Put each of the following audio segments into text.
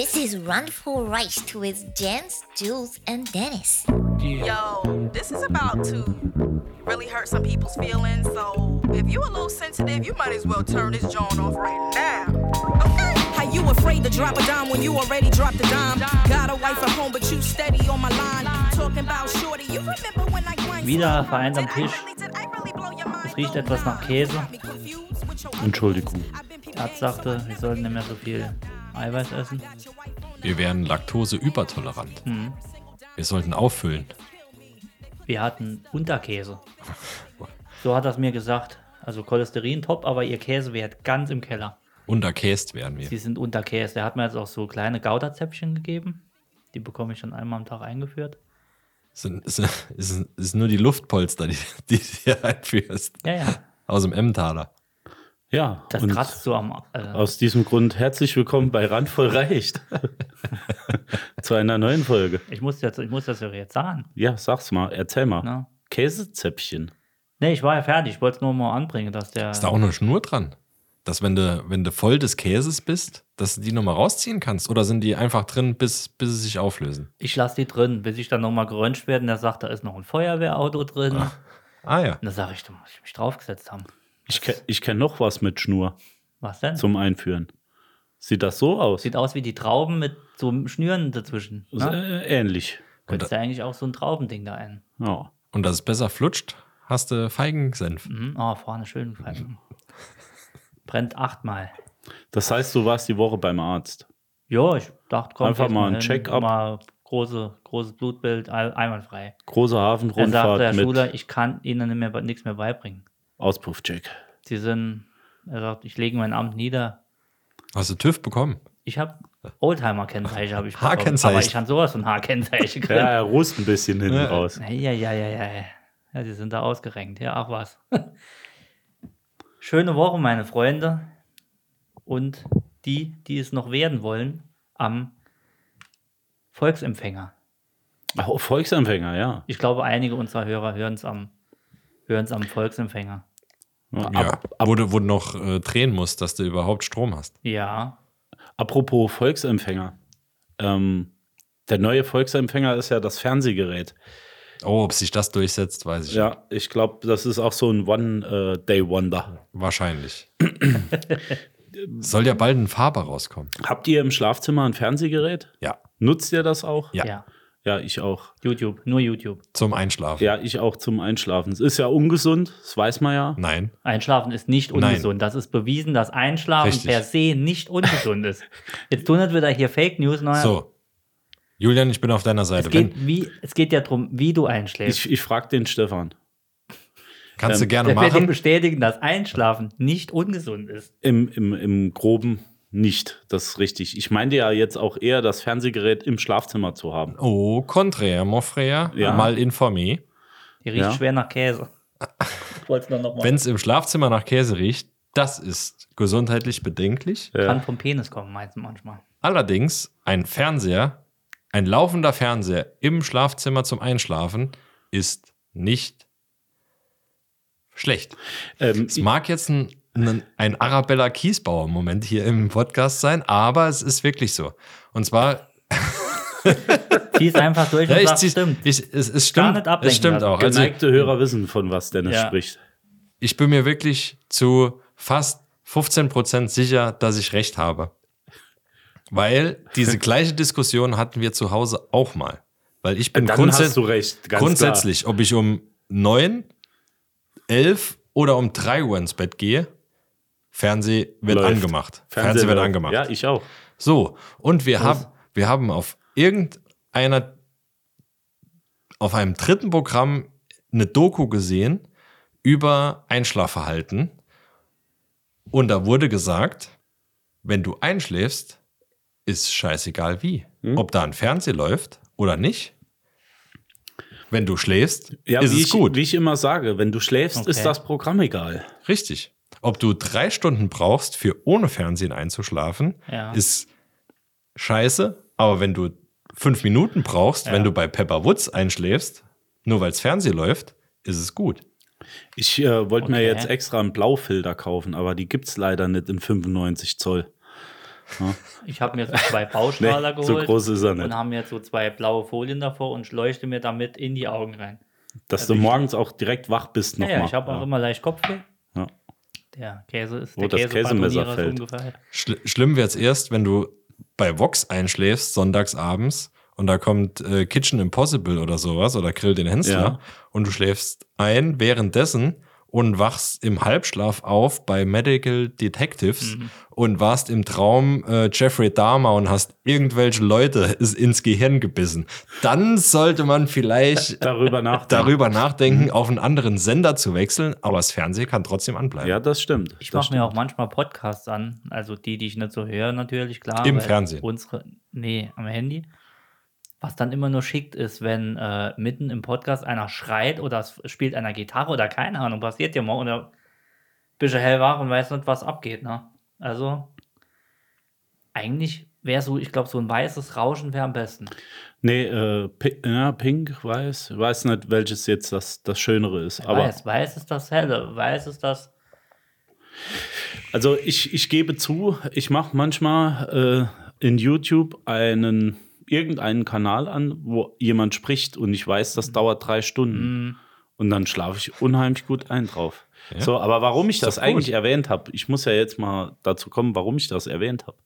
This is Run for Rice with Jens, Jules, and Dennis. Yo, this is about to really hurt some people's feelings. So if you a little sensitive, you might as well turn this joint off right now. Okay? How you afraid to drop a dime when you already dropped a dime? Got a wife at home, but you steady on my line. Talking about shorty, you remember when I grind Wieder vereint am hard? Did I Tisch. really- did I really blow your mind? Es riecht etwas nach Käse. Got me confused with your- Entschuldigung. Der Arzt sagte, wir sollten nicht mehr so viel Eiweiß essen. Wir wären laktoseübertolerant. Mhm. Wir sollten auffüllen. Wir hatten Unterkäse. So hat er es mir gesagt. Also Cholesterin top, aber ihr Käsewert ganz im Keller. Unterkäst wären wir. Sie sind unterkäst. Der hat mir jetzt auch so kleine Gouda-Zäpfchen gegeben. Die bekomme ich schon einmal am Tag eingeführt. Sind, ist, ist, ist nur die Luftpolster, die, die du hier einführst. Ja, ja. Aus dem Emmentaler. Ja, Das kratzt so am. Äh, aus diesem Grund herzlich willkommen bei Randvoll reicht. Zu einer neuen Folge. ich, muss jetzt, ich muss das ja jetzt sagen. Ja, sag's mal, erzähl mal. Ne? Käsezäpfchen. Nee, ich war ja fertig. Ich wollte es nur mal anbringen, dass der. Ist da auch eine Schnur dran? Dass wenn du, wenn du voll des Käses bist, dass du die nochmal rausziehen kannst? Oder sind die einfach drin, bis, bis sie sich auflösen? Ich lasse die drin, bis ich dann nochmal geröntgt werde. Und der sagt, da ist noch ein Feuerwehrauto drin. Ah ja. Und da sage ich, da muss ich mich draufgesetzt haben. Ich, ich kenne noch was mit Schnur Was denn? zum Einführen. Sieht das so aus? Sieht aus wie die Trauben mit so Schnüren dazwischen. Ne? Äh, ähnlich. Könntest du eigentlich auch so ein Traubending da ein. Ja. Und dass es besser flutscht, hast du Feigensenf. Mhm. Oh, vorne schön. Brennt achtmal. Das heißt, du warst die Woche beim Arzt. Ja, ich dachte, komm, Einfach mal ein Check-up. Mal große, großes Blutbild, einwandfrei. Große Dann sagte der Hafenrundfahrt mit Schüler, ich kann Ihnen nicht mehr, nichts mehr beibringen. Auspuffcheck. Sie sind, er sagt, ich lege mein Amt nieder. Hast du TÜV bekommen? Ich habe Oldtimer-Kennzeichen, habe ich bekommen. Haarkennzeichen. Aber ich habe sowas von Haarkennzeichen gekriegt. Ja, er rußt ein bisschen hinten raus. Ja, ja, ja, ja, ja. Ja, die sind da ausgerenkt. Ja, ach was. Schöne Woche, meine Freunde. Und die, die es noch werden wollen, am Volksempfänger. Ach, Volksempfänger, ja. Ich glaube, einige unserer Hörer hören es am, hören's am Volksempfänger. Ja. Ja. Ab, Wo du, wo du noch äh, drehen musst, dass du überhaupt Strom hast. Ja, apropos Volksempfänger. Ähm, der neue Volksempfänger ist ja das Fernsehgerät. Oh, ob sich das durchsetzt, weiß ich nicht. Ja, ich glaube, das ist auch so ein One-Day-Wonder. Wahrscheinlich. Soll ja bald ein Faber rauskommen. Habt ihr im Schlafzimmer ein Fernsehgerät? Ja. Nutzt ihr das auch? Ja. ja. Ja, ich auch. YouTube, nur YouTube. Zum Einschlafen. Ja, ich auch zum Einschlafen. Es ist ja ungesund, das weiß man ja. Nein. Einschlafen ist nicht Nein. ungesund. Das ist bewiesen, dass Einschlafen Richtig. per se nicht ungesund ist. Jetzt tun wir wieder hier Fake News. Neuer. So. Julian, ich bin auf deiner Seite. Es geht, Wenn, wie, es geht ja darum, wie du einschläfst. Ich, ich frage den Stefan. kannst du ähm, gerne Der wird dir machen. bestätigen, dass Einschlafen nicht ungesund ist. Im, im, Im Groben nicht, das ist richtig. Ich meinte ja jetzt auch eher, das Fernsehgerät im Schlafzimmer zu haben. Oh, contraire, mon frère. Ja. Mal informé. Die riecht Ja. schwer nach Käse. Ich wollte es nur noch mal. Wenn es im Schlafzimmer nach Käse riecht, das ist gesundheitlich bedenklich. Ja. Kann vom Penis kommen, meinst du manchmal. Allerdings, ein Fernseher, ein laufender Fernseher im Schlafzimmer zum Einschlafen ist nicht schlecht. Ähm, Es mag jetzt ein, ein, ein Arabella Kiesbauer-Moment hier im Podcast sein, aber es ist wirklich so. Und zwar, Zieh's einfach durch und ja, ich sag, stimmt. Ich, es, es Gar stimmt, nicht ablenken es stimmt auch. Also, geneigte Hörer wissen, von was Dennis Ja. spricht. ich bin mir wirklich zu fast 15% sicher, dass ich recht habe. Weil diese gleiche Diskussion hatten wir zu Hause auch mal. Weil ich bin Dann grundsätzlich. hast du recht, ganz grundsätzlich, ob ich um 9, 11 oder um 3 Uhr ins Bett gehe, Fernseh wird Läuft. angemacht. Fernseh, wird angemacht. Ja, ich auch. So, und wir, haben, wir haben auf irgendeiner, auf einem dritten Programm eine Doku gesehen über Einschlafverhalten. Und da wurde gesagt, wenn du einschläfst, ist scheißegal wie. Hm? Ob da ein Fernseher läuft oder nicht. Wenn du schläfst, Ja, ist es ich, gut. Wie ich immer sage, wenn du schläfst, Okay. ist das Programm egal. Richtig. Ob du drei Stunden brauchst, für ohne Fernsehen einzuschlafen, Ja. ist scheiße. Aber wenn du fünf Minuten brauchst, Ja. wenn du bei Pepper Woods einschläfst, nur weil es Fernsehen läuft, ist es gut. Ich äh, wollte mir Okay. jetzt extra einen Blaufilter kaufen, aber die gibt es leider nicht in 95 Zoll. Ich habe mir so zwei Baustrahler Nee, so geholt. groß ist er Und nicht. haben jetzt so zwei blaue Folien davor und leuchte mir damit in die Augen rein. Dass Also du morgens auch direkt wach bist nochmal. ich habe auch immer leicht Kopfweh. Ja. Der Käse ist Wo der das Käsemesser Käsepatronnierer ist fällt. Schl schlimm wird's erst, wenn du bei Vox einschläfst, sonntags abends, und da kommt äh, Kitchen Impossible oder sowas oder Grill den Hensler Ja. und du schläfst ein währenddessen und wachst im Halbschlaf auf bei Medical Detectives Mhm. und warst im Traum äh, Jeffrey Dahmer und hast irgendwelche Leute ins Gehirn gebissen. Dann sollte man vielleicht Darüber nachdenken. darüber Mhm. nachdenken, auf einen anderen Sender zu wechseln, aber das Fernsehen kann trotzdem anbleiben. Ja, das stimmt. Ich mache mir auch manchmal Podcasts an, also die, die ich nicht so höre, natürlich, klar. Im Fernsehen? Unsere, nee, am Handy. Was dann immer nur schickt ist, wenn äh, mitten im Podcast einer schreit oder es spielt einer Gitarre oder keine Ahnung, passiert ja mal oder bist du hellwach und weiß nicht, was abgeht. Ne? Also, eigentlich wäre so, ich glaube, so ein weißes Rauschen wäre am besten. Nee, äh, Pi ja, Pink, weiß. Weiß nicht, welches jetzt das, das Schönere ist. Aber weiß, weiß ist das helle, weiß ist das. also ich, ich gebe zu, ich mache manchmal äh, in YouTube einen irgendeinen Kanal an, wo jemand spricht und ich weiß, das dauert drei Stunden. Und dann schlafe ich unheimlich gut ein drauf. So, aber warum ich das doch eigentlich erwähnt habe, ich muss ja jetzt mal dazu kommen, warum ich das erwähnt habe.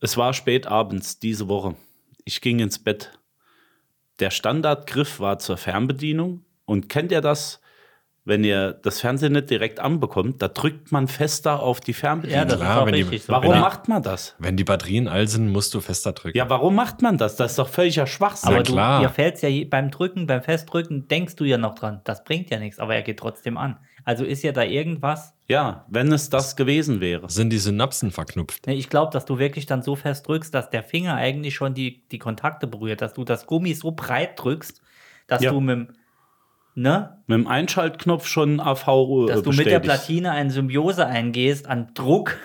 Es war spät abends diese Woche. Ich ging ins Bett. Der Standardgriff war zur Fernbedienung. Und kennt ihr das, wenn ihr das Fernsehen nicht direkt anbekommt? Da drückt man fester auf die Ja, Fernbedienung. das Klar, ist richtig so. warum macht man das? Wenn die Batterien all sind, musst du fester drücken. Ja, warum macht man das? Das ist doch völliger Schwachsinn. Aber du, dir fällt es ja beim Drücken, beim Festdrücken, denkst du ja noch dran. Das bringt ja nichts, aber er geht trotzdem an. Also ist ja da irgendwas. ja, wenn es das gewesen wäre. Sind die Synapsen verknüpft? Ich glaube, dass du wirklich dann so fest drückst, dass der Finger eigentlich schon die, die Kontakte berührt, dass du das Gummi so breit drückst, dass Ja. du mit, dem- ne, Mit dem Einschaltknopf schon AV dass du mit der bestätigt. Platine eine Symbiose eingehst an Druck.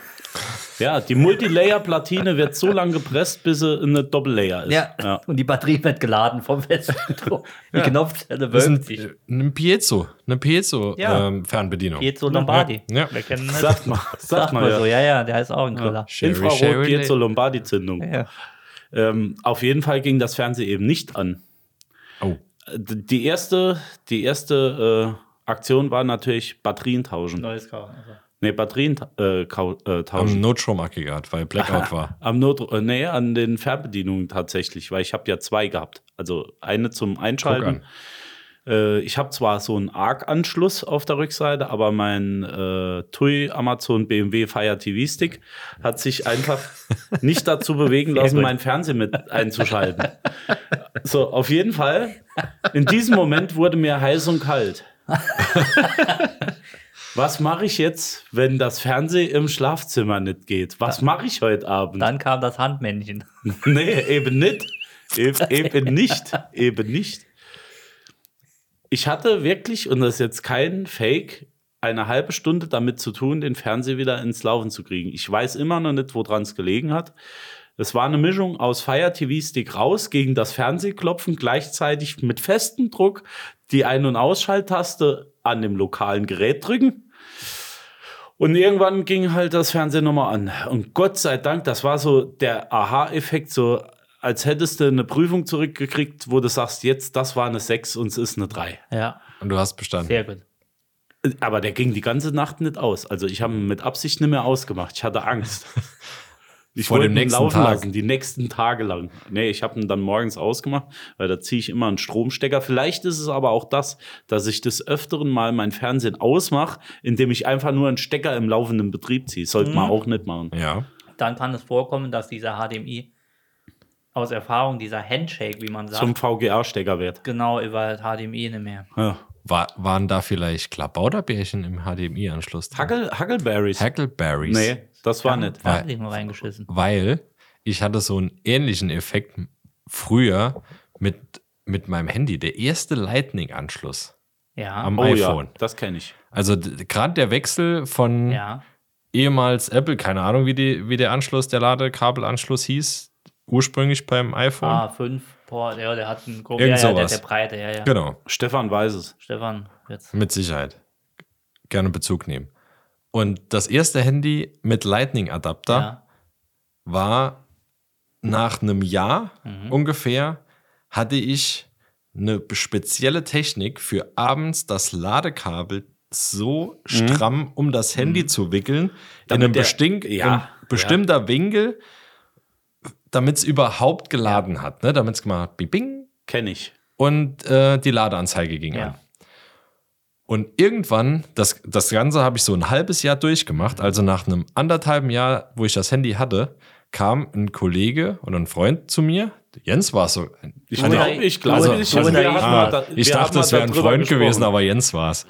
Ja, die Multilayer-Platine wird so lange gepresst, bis sie eine Doppellayer ist. Ja. Und die Batterie wird geladen vom Festdruck. Die Knopfzelle Das wölbt sich. ein, ein Piezo, eine Ja. Piezo-Fernbedienung. Piezo Lombardi. Ja. Wir kennen das. Sagt mal, sagt Sagt mal, mal ja. so, ja, ja, der ist auch ein Griller. Infrarot Piezo Lombardi-Zündung. Ja. Ähm, auf jeden Fall ging das Fernsehen eben nicht an. Oh. Die erste, die erste äh, Aktion war natürlich Batterien tauschen. Neues kaufen. Also. Nee, Batterien äh, äh, Am tauschen. Notstromaggregat, weil Blackout war. Am Not äh, nee, an den Fernbedienungen tatsächlich, weil ich habe ja zwei gehabt. Also eine zum Einschalten. Äh, ich habe zwar so einen ARC-Anschluss auf der Rückseite, aber mein äh, TUI Amazon BMW Fire TV Stick hat sich einfach nicht dazu bewegen lassen, gut. mein Fernsehen mit einzuschalten. so, auf jeden Fall. In diesem Moment wurde mir heiß und kalt. Was mache ich jetzt, wenn das Fernsehen im Schlafzimmer nicht geht? Was mache ich heute Abend? Dann kam das Handmännchen. Nee, eben nicht. Eben, eben nicht. Eben nicht. Ich hatte wirklich, und das ist jetzt kein Fake, eine halbe Stunde damit zu tun, den Fernseher wieder ins Laufen zu kriegen. Ich weiß immer noch nicht, woran es gelegen hat. Es war eine Mischung aus Fire TV Stick raus gegen das Fernsehklopfen, gleichzeitig mit festem Druck die Ein- und Ausschalttaste an dem lokalen Gerät drücken. Und irgendwann ging halt das Fernsehen nochmal an. Und Gott sei Dank, das war so der Aha-Effekt, so als hättest du eine Prüfung zurückgekriegt, wo du sagst, jetzt, das war eine 6 und es ist eine 3. Ja, Und du hast bestanden. sehr gut. Aber der ging die ganze Nacht nicht aus. Also ich habe ihn mit Absicht nicht mehr ausgemacht. Ich hatte Angst. Ich Vor wollte dem ihn nächsten laufen Tag. lassen, die nächsten Tage lang. Nee, ich habe ihn dann morgens ausgemacht, weil da ziehe ich immer einen Stromstecker. Vielleicht ist es aber auch das, dass ich des Öfteren mal mein Fernsehen ausmache, indem ich einfach nur einen Stecker im laufenden Betrieb ziehe. Sollte Mhm. man auch nicht machen. Ja. Dann kann es vorkommen, dass dieser HDMI aus Erfahrung, dieser Handshake, wie man sagt, Zum VGA-Stecker wird. genau über HDMI nicht mehr. Ja. War, waren da vielleicht Klabauterbärchen im HDMI-Anschluss drin? Huckle, Huckleberries. Huckleberries. Nee, das war nicht. Fernsehen nur reingeschissen. Weil ich hatte so einen ähnlichen Effekt früher mit, mit meinem Handy. Der erste Lightning-Anschluss Ja, am Oh iPhone. ja, das kenne ich. Also gerade der Wechsel von ja. ehemals Apple, keine Ahnung, wie, die, wie der Anschluss, der Ladekabelanschluss hieß, ursprünglich beim iPhone. A5 Port, ja, der hat einen groben, Irgend ja, ja, der, sowas. der Breite, ja, ja. Genau, Stefan weiß es. Stefan, jetzt. mit Sicherheit. Gerne Bezug nehmen. Und das erste Handy mit Lightning-Adapter Ja. war nach einem Jahr Mhm. ungefähr, hatte ich eine spezielle Technik für abends das Ladekabel so stramm um das Handy zu wickeln, in Mhm. Damit einem der- ja, ein bestimmter Winkel, damit es überhaupt geladen hat, ne? damit es gemacht hat, bing, bing, Kenne ich. und äh, die Ladeanzeige ging an. Ja. Und irgendwann, das, das Ganze habe ich so ein halbes Jahr durchgemacht, also nach einem anderthalben Jahr, wo ich das Handy hatte, kam ein Kollege oder ein Freund zu mir. Jens war es so. Ich glaube, ich glaube, oder- ich, oder wir ich hatten war- mal da- Ich wir dachte, es wäre ein Freund gewesen, gesprochen. aber Jens war es.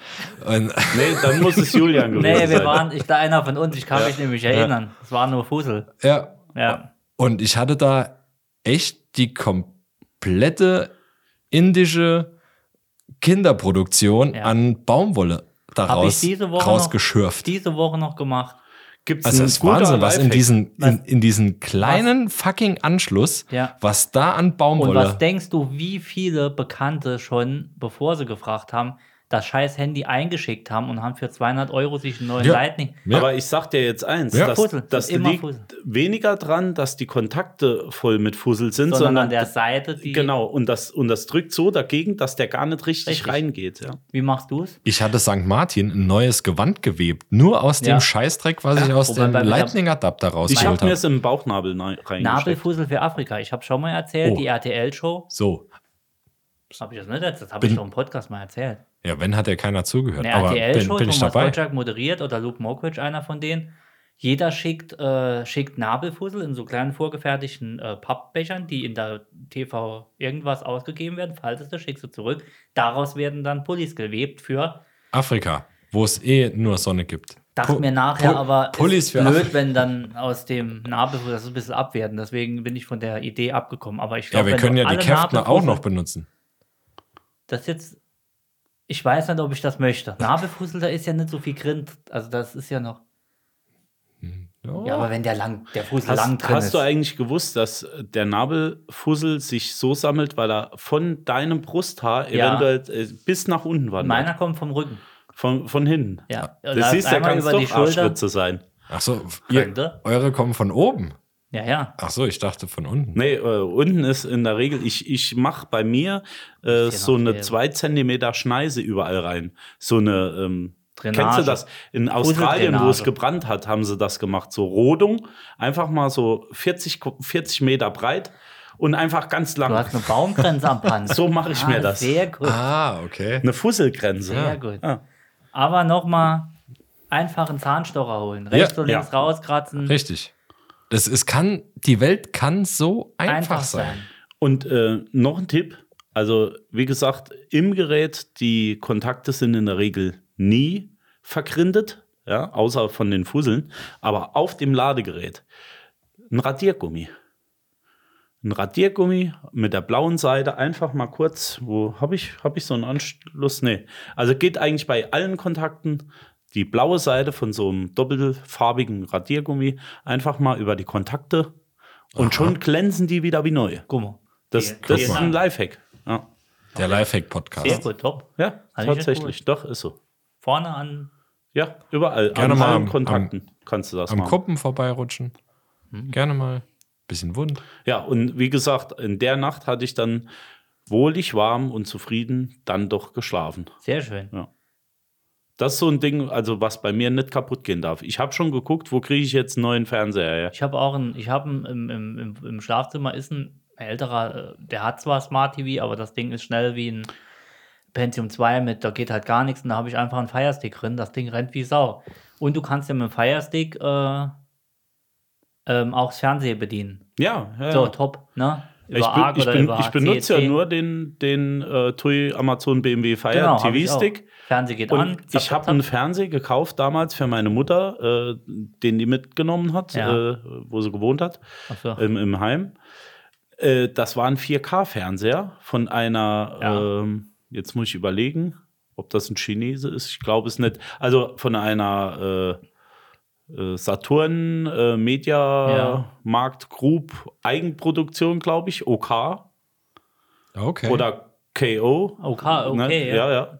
Und Nee, dann muss es Julian gewesen Nee, wir sein. waren, ich da einer von uns, ich kann mich nämlich erinnern. Es war nur Fussel. ja, Ja. Und ich hatte da echt die komplette indische Kinderproduktion Ja. an Baumwolle daraus diese Woche, noch, rausgeschürft. diese Woche noch gemacht. Gibt's Also es ist Wahnsinn, was in diesen, in, in diesen kleinen fucking Anschluss, Ja. was da an Und Baumwolle. was denkst du, wie viele Bekannte schon, bevor sie gefragt haben, das scheiß Handy eingeschickt haben und haben für 200 Euro sich einen neuen Ja. Lightning. Ja. Aber ich sag dir jetzt eins, Ja. das, Fussel, das immer liegt Fussel. weniger dran, dass die Kontakte voll mit Fussel sind, Sondern sondern, an der Seite, die. genau, und das, und das drückt so dagegen, dass der gar nicht richtig, Richtig. reingeht. Ja. Wie machst du es? ich hatte St. Martin ein neues Gewand gewebt, nur aus dem Ja. Scheißdreck, was ich aus Wobei dem Lightning-Adapter Ich rausgeholt habe mir habe. es im Bauchnabel reingesteckt. Nabelfussel für Afrika. Ich habe schon mal erzählt, Oh. die RTL-Show. So, Habe ich das nicht? Das habe ich doch im Podcast mal erzählt. Ja, wenn hat ja keiner zugehört. Eine RTL-Show, Thomas dabei. Gottschalk moderiert oder Luke Mockridge, einer von denen. Jeder schickt, äh, schickt Nabelfussel in so kleinen vorgefertigten äh, Pappbechern, die in der TV irgendwas ausgegeben werden. Faltest du, schickst du zurück. Daraus werden dann Pullis gewebt für, Afrika, wo es eh nur Sonne gibt. dachte Pu- mir nachher, Pu- aber Pullis ist für blöd, Afrika. wenn dann aus dem Nabelfussel, das ist ein bisschen abwerten. Deswegen bin ich von der Idee abgekommen. Aber ich Ja, glaube, wir wenn können ja die Käftner auch noch benutzen. Das jetzt, ich weiß nicht, ob ich das möchte. Nabelfussel, da ist ja nicht so viel Grind. Also das ist ja noch. Ja, aber wenn der lang, der Fussel lang Hast, drin hast ist. du eigentlich gewusst, dass der Nabelfussel sich so sammelt, weil er von deinem Brusthaar Ja. eventuell äh, bis nach unten wandert? Meiner kommt vom Rücken. Von, von hinten. Ja. Das siehst du, einmal kann es über die doch Schulter. Arschritze sein. Ach so, ihr, Könnte. eure kommen von oben. Ja, ja. Ach so, ich dachte von unten. Nee, äh, unten ist in der Regel, ich, ich mache bei mir äh, so eine viel. 2 Zentimeter Schneise überall rein. So eine, ähm, Drainage. kennst du das? In Australien, wo es gebrannt hat, haben sie das gemacht. So Rodung, einfach mal so 40, Ko- 40 Meter breit und einfach ganz lang. Du hast eine Baumgrenze am Panzer. So mache ich mir das. Sehr gut. Ah, okay. Eine Fusselgrenze. Sehr gut. Ah. Aber nochmal einfach einen Zahnstocher holen. Rechts Ja, und links ja. rauskratzen. Richtig. Das ist, kann, die Welt kann so einfach, Einfach sein. sein. Und äh, noch ein Tipp. Also, wie gesagt, im Gerät, die Kontakte sind in der Regel nie vergrindet, ja, außer von den Fusseln. Aber auf dem Ladegerät ein Radiergummi. Ein Radiergummi mit der blauen Seite, einfach mal kurz, wo habe ich, hab ich so einen Anschluss? Nee. Also geht eigentlich bei allen Kontakten die blaue Seite von so einem doppelfarbigen Radiergummi einfach mal über die Kontakte und schon glänzen die wieder wie neu. Guck mal. Das, Vielen- das ist ein. Lifehack. Ja, Der Lifehack-Podcast. Sehr gut, top. ja Also ich tatsächlich. Doch, ist so. Vorne an. Ja, überall. Gerne an mal allen am- Kontakten kannst du das Am machen. Kuppen vorbeirutschen. Hm. Gerne mal. Bisschen wund. Ja, und wie gesagt, in der Nacht hatte ich dann wohlig, warm und zufrieden dann doch geschlafen. Sehr schön. Das ist so ein Ding, also was bei mir nicht kaputt gehen darf. Ich habe schon geguckt, wo kriege ich jetzt einen neuen Fernseher her? Ich habe auch ein, ich habe im, im, im, im Schlafzimmer ist ein älterer, äh, der hat zwar Smart TV, aber das Ding ist schnell wie ein Pentium 2 mit, da geht halt gar nichts und da habe ich einfach einen Firestick drin. Das Ding rennt wie Sau. Und du kannst ja mit dem Firestick äh, ähm, auch das Fernsehen bedienen. Ja, ja. So, top, ne? Ich, bin, ich, bin, ich benutze ja CEC. nur den, den äh, TUI Amazon BMW Fire Genau. TV-Stick. Fernseher geht Und an. ich habe einen. Fernseher gekauft damals für meine Mutter, äh, den die mitgenommen hat, Ja. äh, wo sie gewohnt hat, so. im, im Heim. Äh, das war ein 4K-Fernseher von einer, Ja. ähm, jetzt muss ich überlegen, ob das ein Chinese ist. Ich glaube es nicht. Also von einer äh, Saturn äh, Media Ja. Markt Group Eigenproduktion, glaube ich, OK Okay. oder KO. OK, okay, Ne? ja. ja. ja.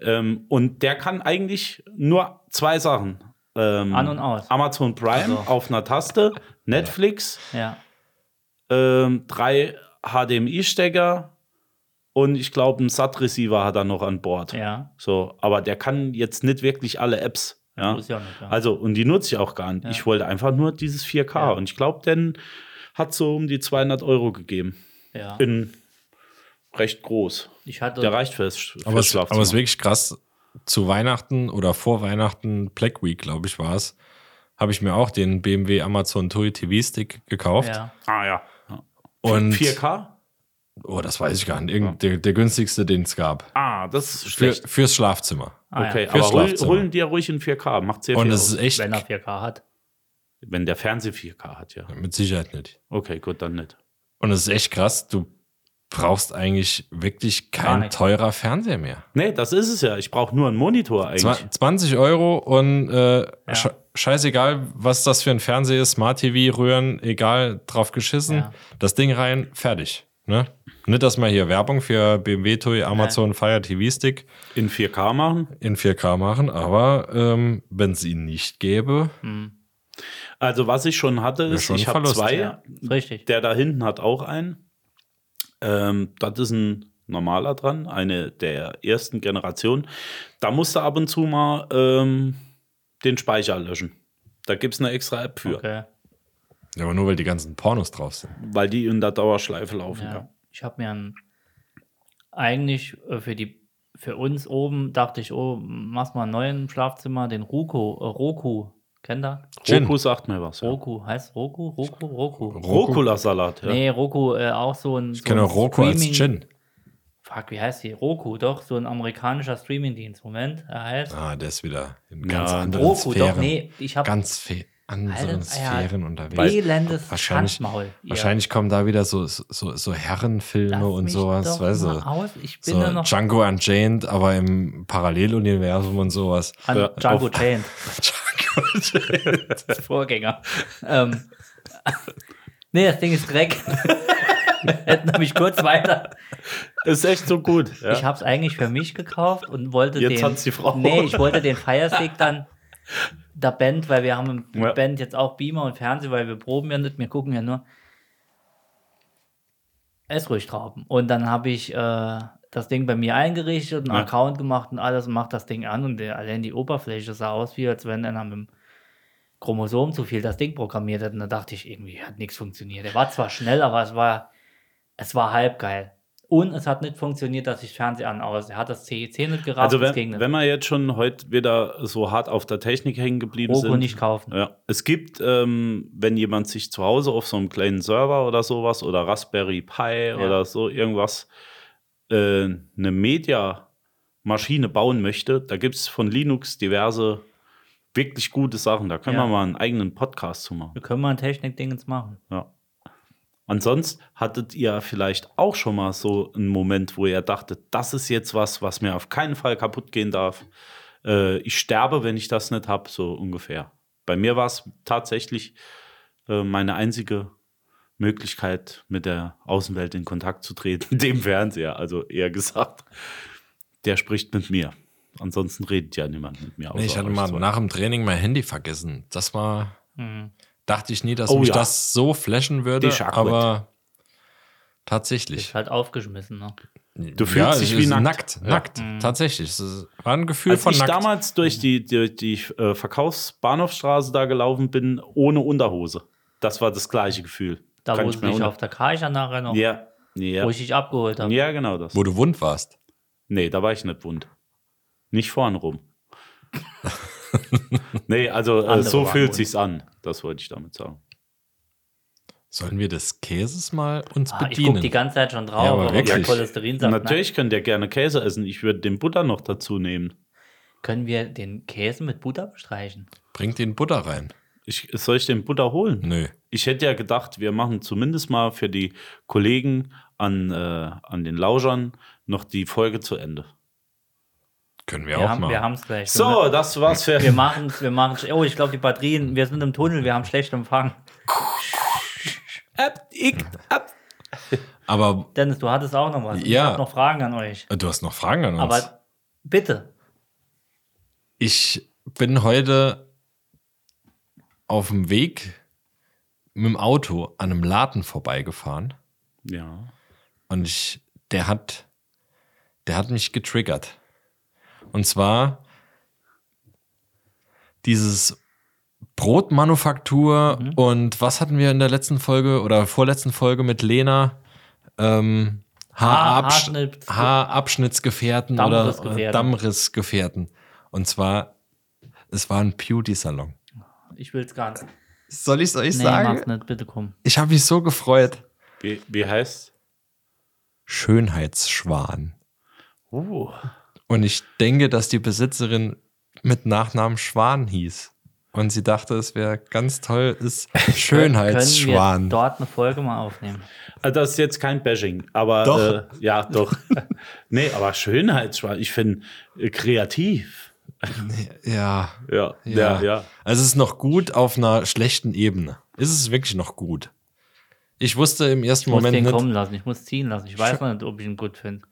Ähm, und der kann eigentlich nur zwei Sachen. Ähm, An und aus. Amazon Prime Also. auf einer Taste Netflix, Ja. ähm, drei HDMI-Stecker und ich glaube, einen SAT-Receiver hat er noch an Bord. Ja. So, aber der kann jetzt nicht wirklich alle Apps. Ja. Ja nicht, ja. Also, und die nutze ich auch gar nicht. Ich wollte einfach nur dieses 4K. Ja. Und ich glaube, den hat so um die 200 Euro gegeben. ja. In recht groß. Ich hatte. Der reicht fürs, fürs Aber es, aber es ist wirklich krass. Zu Weihnachten oder vor Weihnachten, Black Week, glaube ich, war es, habe ich mir auch den BMW Amazon Toy TV Stick gekauft. ja. ah ja. ja. Und 4K? Oh, das weiß ich gar nicht. Irgend, der, der günstigste, den es gab. Ah, das ist Für, schlecht. fürs Schlafzimmer. Ah, okay, ja. aber Fürs hol, Schlafzimmer. holen dir ruhig in 4K. Macht sehr Und viel es aus. ist echt Wenn er 4K hat. Wenn der Fernseher 4K hat, ja. mit Sicherheit nicht. Okay, gut, dann nicht. Und es ist echt krass. Du brauchst eigentlich wirklich Gar kein nichts. teurer Fernseher mehr. Nee, das ist es ja. Ich brauche nur einen Monitor eigentlich. Zwa- 20 Euro und äh, sche- scheißegal, was das für ein Fernseher ist, Smart TV, Röhren, egal, drauf geschissen. Ja. Das Ding rein, fertig. Ne? Nicht, dass wir hier Werbung für BMW Toy, Amazon Fire TV Stick In 4K machen. in 4K machen, aber ähm, wenn es ihn nicht gäbe, Also, was ich schon hatte, ist, schon ich habe zwei. Ja. Richtig. Der da hinten hat auch einen. Ähm, das ist ein normaler dran, eine der ersten Generation. Da musst du ab und zu mal ähm, den Speicher löschen. Da gibt es eine extra App für, Okay. aber nur weil die ganzen Pornos drauf sind. weil die in der Dauerschleife laufen. Ja. Ja. Ich habe mir ein, eigentlich äh, für die für uns oben dachte ich, oh, machst mal einen neuen Schlafzimmer, den Roku, äh, Roku. Kennt ihr? Gin. Roku sagt mir was. Ja. Roku, heißt Roku? Roku? Roku. Rucola-Salat. Ja. Nee, Roku, äh, auch so ein. Ich so kenne ein Roku als Streaming- Gin. Fuck, wie heißt die? Roku, doch, so ein amerikanischer Streamingdienst. Moment, er heißt. Ah, der ist wieder in Ja, ganz anderen Roku, Sphären. doch, nee, ich habe Ganz fe anderen Alter, ja, Sphären unterwegs. elendes Wahrscheinlich, Schandmaul. ihr. wahrscheinlich kommen da wieder so, so, so Herrenfilme Lass und mich sowas, doch weißt mal du? Aus. Ich bin So noch Django Unchained, aber im Paralleluniversum und sowas. an Ja, Django auf- Chained. Django Unchained. Vorgänger. ähm, nee, das Ding ist Dreck. Wir hätten nämlich kurz weiter. Ist echt so gut. Ja. Ich habe es eigentlich für mich gekauft und wollte Jetzt den. hat's die Frau. Nee, ich wollte den Firestick dann der Band, weil wir haben im Ja. Band jetzt auch Beamer und Fernseher, weil wir proben ja nicht, wir gucken ja nur. Es ruhig Trauben. Und dann habe ich äh, das Ding bei mir eingerichtet, einen Ja. Account gemacht und alles und mach das Ding an und der, allein die Oberfläche sah aus, wie als wenn einer mit dem Chromosom zu viel das Ding programmiert hat. Und da dachte ich, irgendwie hat nichts funktioniert. Er war zwar schnell, aber es war, es war halb geil. Und es hat nicht funktioniert, dass ich Fernseher an aus. Er hat das CEC nicht gerafft. Also, wenn, wenn wir jetzt schon heute wieder so hart auf der Technik hängen geblieben Roku sind. nicht kaufen. Ja, es gibt, ähm, wenn jemand sich zu Hause auf so einem kleinen Server oder sowas oder Raspberry Pi oder so irgendwas äh, eine Media-Maschine bauen möchte, da gibt es von Linux diverse wirklich gute Sachen. Da können Ja. wir mal einen eigenen Podcast zu machen. Wir können mal ein Technik-Dingens machen. Ja. Ansonsten hattet ihr vielleicht auch schon mal so einen Moment, wo ihr dachtet, das ist jetzt was, was mir auf keinen Fall kaputt gehen darf. Äh, ich sterbe, wenn ich das nicht habe, so ungefähr. Bei mir war es tatsächlich äh, meine einzige Möglichkeit, mit der Außenwelt in Kontakt zu treten, dem Fernseher. Also eher gesagt, der spricht mit mir. Ansonsten redet ja niemand mit mir. Nee, ich hatte mal zwei. nach dem Training mein Handy vergessen. Das war, Mhm. Dachte ich nie, dass Oh mich ja. das so flashen würde, aber tatsächlich. Ist halt aufgeschmissen. Ne? Du fühlst dich es wie ist nackt. Nackt, Ja. nackt. Tatsächlich. Es war ein Gefühl Als von ich nackt. damals durch die, die, die äh, Verkaufsbahnhofstraße da gelaufen bin, ohne Unterhose. Das war das gleiche Gefühl. Da, Kann wo ich dich unter- auf der Karcher nachher noch, Ja, ja. wo ich dich abgeholt habe. ja, genau das. wo du wund warst. Nee, da war ich nicht wund. Nicht vorn rum. nee, also äh, so fühlt wund. sich's an. Das wollte ich damit sagen. Sollen wir des Käses mal uns Ah, ich bedienen? gucke die ganze Zeit schon drauf, Ja, aber wirklich. Cholesterin sagt, Natürlich könnt ihr gerne Käse essen. Ich würde den Butter noch dazu nehmen. können wir den Käse mit Butter bestreichen? Bringt den Butter rein. Ich, soll ich den Butter holen? Nö. Ich hätte ja gedacht, wir machen zumindest mal für die Kollegen an, äh, an den Lauschern noch die Folge zu Ende. Können wir, Wir auch haben mal. wir es gleich. So, das war's für. Wir machen wir machen Oh, ich glaube, die Batterien, wir sind im Tunnel, wir haben schlecht Empfang. Ab, ich, ab. Aber Dennis, du hattest auch noch was. Ich Ja. habe noch Fragen an euch. du hast noch Fragen an uns. Aber bitte. ich bin heute auf dem Weg mit dem Auto an einem Laden vorbeigefahren Ja. und ich, der hat, der hat mich getriggert. Und zwar dieses Brotmanufaktur Mhm. und was hatten wir in der letzten Folge oder vorletzten Folge mit Lena? Ähm, Haarabsch Haarschnitt- Haarabschnittsgefährten oder Dammrissgefährten. äh, Dammrissgefährten. Und zwar, es war ein Beauty-Salon. Ich will es gar nicht. Soll ich es euch Nee, mach's nicht, bitte komm. Ich habe mich so gefreut. Wie, wie heißt? Schönheitsschwan. Uh. Und ich denke, dass die Besitzerin mit Nachnamen Schwan hieß. Und sie dachte, es wäre ganz toll, ist Können wir Schönheitsschwan. dort eine Folge mal aufnehmen? Also das ist jetzt kein Bashing, aber Doch. Äh, ja, doch. nee, aber Schönheitsschwan, ich finde äh, kreativ. Ja, Ja, ja, ja, ja. Also es ist noch gut auf einer schlechten Ebene. Ist es wirklich noch gut? Ich wusste im ersten Ich muss Moment den nicht. kommen lassen, ich muss ziehen lassen. Ich weiß noch nicht, ob ich ihn gut finde.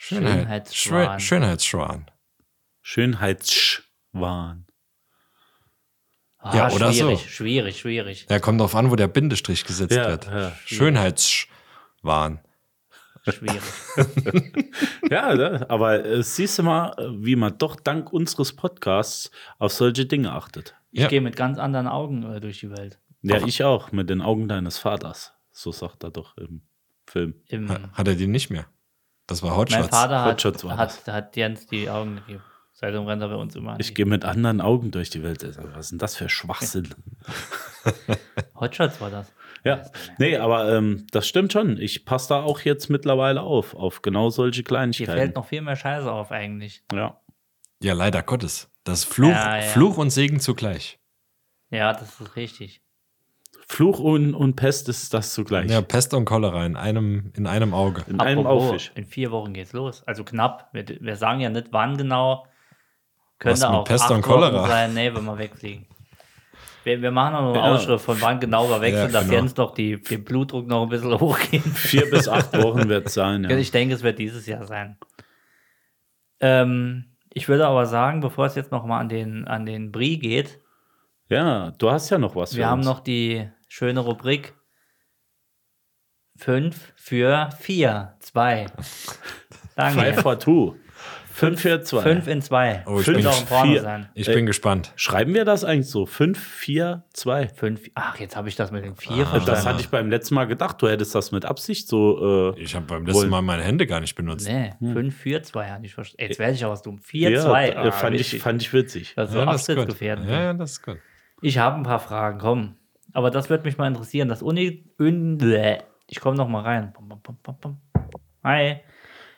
Schönheit, Schönheitsschwan. Schön- Schönheitsschwan. Schönheitsschwan. Ah, Ja, oder so. schwierig, Schwierig, schwierig. Ja, kommt drauf an, wo der Bindestrich gesetzt Ja, wird. ja. Schönheitsschwan. Schwierig. Ja, ne? aber äh, siehst du mal, wie man doch dank unseres Podcasts auf solche Dinge achtet. Ich Ja. gehe mit ganz anderen Augen äh, durch die Welt. Ja, ich auch, mit den Augen deines Vaters. So sagt er doch im Film. Im, Ha- Hat er die nicht mehr? Das war Hotshots. mein Vater hat, Hotshots war hat, hat Jens die Augen gegeben. Seitdem rennt er bei uns immer an. Ich gehe mit anderen Augen durch die Welt. Was ist denn das für Schwachsinn? Hotshots war das. Ja, nee, aber ähm, das stimmt schon. Ich passe da auch jetzt mittlerweile auf, auf genau solche Kleinigkeiten. fällt noch viel mehr Scheiße auf eigentlich. Ja. Ja, leider Gottes. Das ist Fluch, Ja, ja. Fluch und Segen zugleich. Ja, das ist richtig. Fluch und, und Pest ist das zugleich. Ja, Pest und Cholera in einem, in einem Auge. In einem Apropos, Auffisch. in vier Wochen geht's los. Also knapp. Wir, wir sagen ja nicht, wann genau. Könnte Was mit auch Pest acht und Cholera? Wochen sein. Nee, wenn wir wegfliegen. Wir, wir machen noch eine Ja. Ausschrift von wann genau wir weg Ja, sind, dass genau. Jens doch die, den Blutdruck noch ein bisschen hochgeht. Vier bis acht Wochen wird es sein. Ja. Ich denke, es wird dieses Jahr sein. Ähm, ich würde aber sagen, bevor es jetzt noch mal an den, an den Brie geht, ja, du hast ja noch was für wir haben noch die schöne Rubrik 5 für 4, 2. Danke. Five for two. Fünf für zwei. 5 in 2. Oh, ich Könnte bin auch vier. sein. Ich Äh, bin gespannt. Schreiben wir das eigentlich so? Fünf, vier, zwei. 5. Ach, jetzt habe ich das mit den 4 Ah, verstanden. Das hatte ich beim letzten Mal gedacht, du hättest das mit Absicht so. Äh, Ich habe beim letzten Wollen- Mal meine Hände gar nicht benutzt. Nee, 5 für 2 hatte ich verstanden. Jetzt werde ich auch was dumm. 4, ja, 2. äh, fand, ich, fand ich witzig. das ist so Ja, das ist gut. Ja, ja, das ist gut. Ich habe ein paar Fragen, komm. Aber das wird mich mal interessieren. Das Uni. Ich komme noch mal rein. Hi.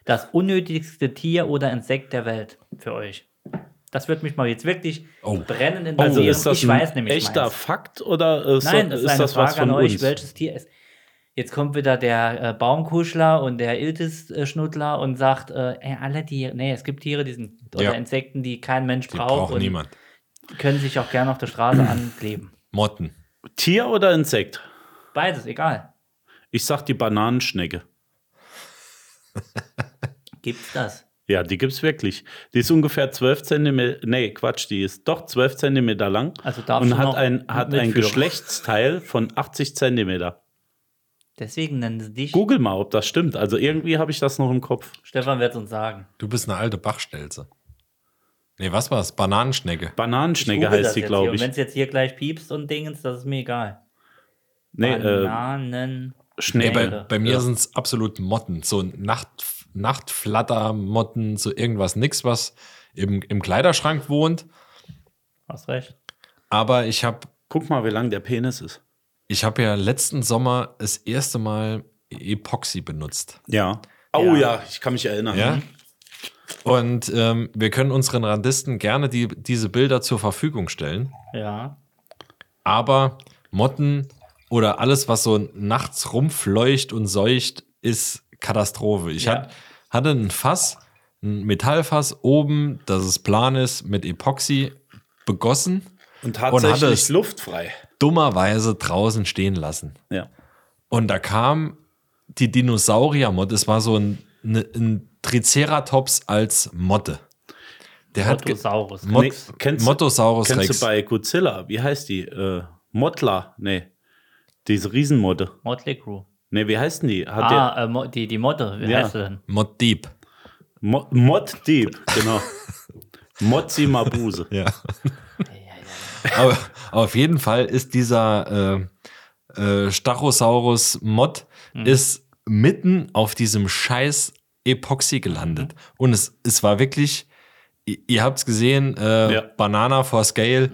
Das unnötigste Tier oder Insekt der Welt für euch. Das wird mich mal jetzt wirklich Oh. brennen in Also interessieren. ist das ich weiß nämlich echter meins. Fakt oder ist, Nein, das ist ist eine das was Frage von an euch. uns? Welches Tier ist. Jetzt kommt wieder der äh, Baumkuschler und der Iltis-Schnuddler und sagt, äh, ey, alle Tiere, nee, es gibt Tiere, die sind, oder Ja. Insekten, die kein Mensch Die braucht braucht und niemand. können sich auch gerne auf der Straße ankleben. Motten. Tier oder Insekt? Beides, egal. Ich sag die Bananenschnecke. Gibt's das? Ja, die gibt's wirklich. Die ist ungefähr 12 Zentimeter, nee, Quatsch, die ist doch 12 Zentimeter lang Also darfst und du hat ein, hat ein. Geschlechtsteil von 80 Zentimeter. Deswegen nennen sie dich. Google mal, ob das stimmt. Also irgendwie habe ich das noch im Kopf. Stefan wird es uns sagen. Du bist eine alte Bachstelze. Nee, was war's? Bananenschnecke. Bananenschnecke heißt hier. glaube ich. wenn es jetzt hier gleich piepst und Dingens, das ist mir egal. Nee, äh, Bananen. Nee, Schnecke. bei, bei mir Ja. sind es absolut Motten. So Nacht, Nachtflattermotten, so irgendwas, nix, was im, im Kleiderschrank wohnt. Hast recht. Aber ich habe Guck mal, wie lang der Penis ist. ich hab ja letzten Sommer das erste Mal Epoxy benutzt. Ja. Oh Ja. ja, ich kann mich erinnern. Ja. Und ähm, wir können unseren Randisten gerne die, diese Bilder zur Verfügung stellen. Ja. Aber Motten oder alles, was so nachts rumfleucht und seucht, ist Katastrophe. Ich Ja. hat, hatte ein Fass, ein Metallfass oben, dass es plan ist, mit Epoxy begossen, Und Und hatte tatsächlich es- luftfrei. dummerweise draußen stehen lassen. Ja. Und da kam die Dinosaurier-Motte, es war so ein, ne, ein Triceratops als Motte. Der hat Mottosaurus. Mot Nee, kennst, Mottosaurus kennst Rex. du bei Godzilla, wie heißt die? Äh, Mottler, nee. Diese Riesenmotte. Motley Crew. Nee, wie heißt denn die? Hat der Ah, äh, Mo- die, die Motte, wie Ja. heißt sie denn? Mod Deep. Mo Mod Deep, genau. Mozzi Mabuse. Ja. aber, aber auf jeden Fall ist dieser äh, äh, Stachosaurus Mod ist mitten auf diesem scheiß Epoxy gelandet. Und es, es war wirklich, ihr, ihr habt es gesehen, äh, Ja. Banana for Scale.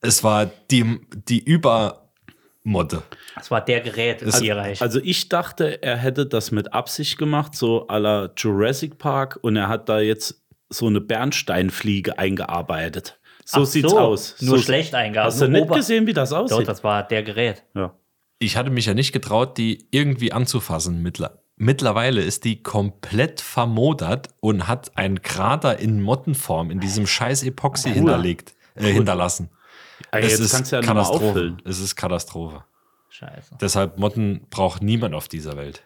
Es war die, die Übermodde. Das war der Gerät im Tierreich. Also ich dachte, er hätte das mit Absicht gemacht, so à la Jurassic Park, und er hat da jetzt so eine Bernsteinfliege eingearbeitet. So Ach sieht's so, aus. nur so, schlecht eingearbeitet, Hast du nicht Ober- gesehen, wie das Doch, aussieht? das war der Gerät. ja. Ich hatte mich ja nicht getraut, die irgendwie anzufassen. Mittler Mittlerweile ist die komplett vermodert und hat einen Krater in Mottenform in diesem scheiß Epoxy hinterlegt, äh, hinterlassen. Ey, jetzt kannst du ja Katastrophe. auffüllen. Es ist Katastrophe. Scheiße. Deshalb Motten braucht niemand auf dieser Welt.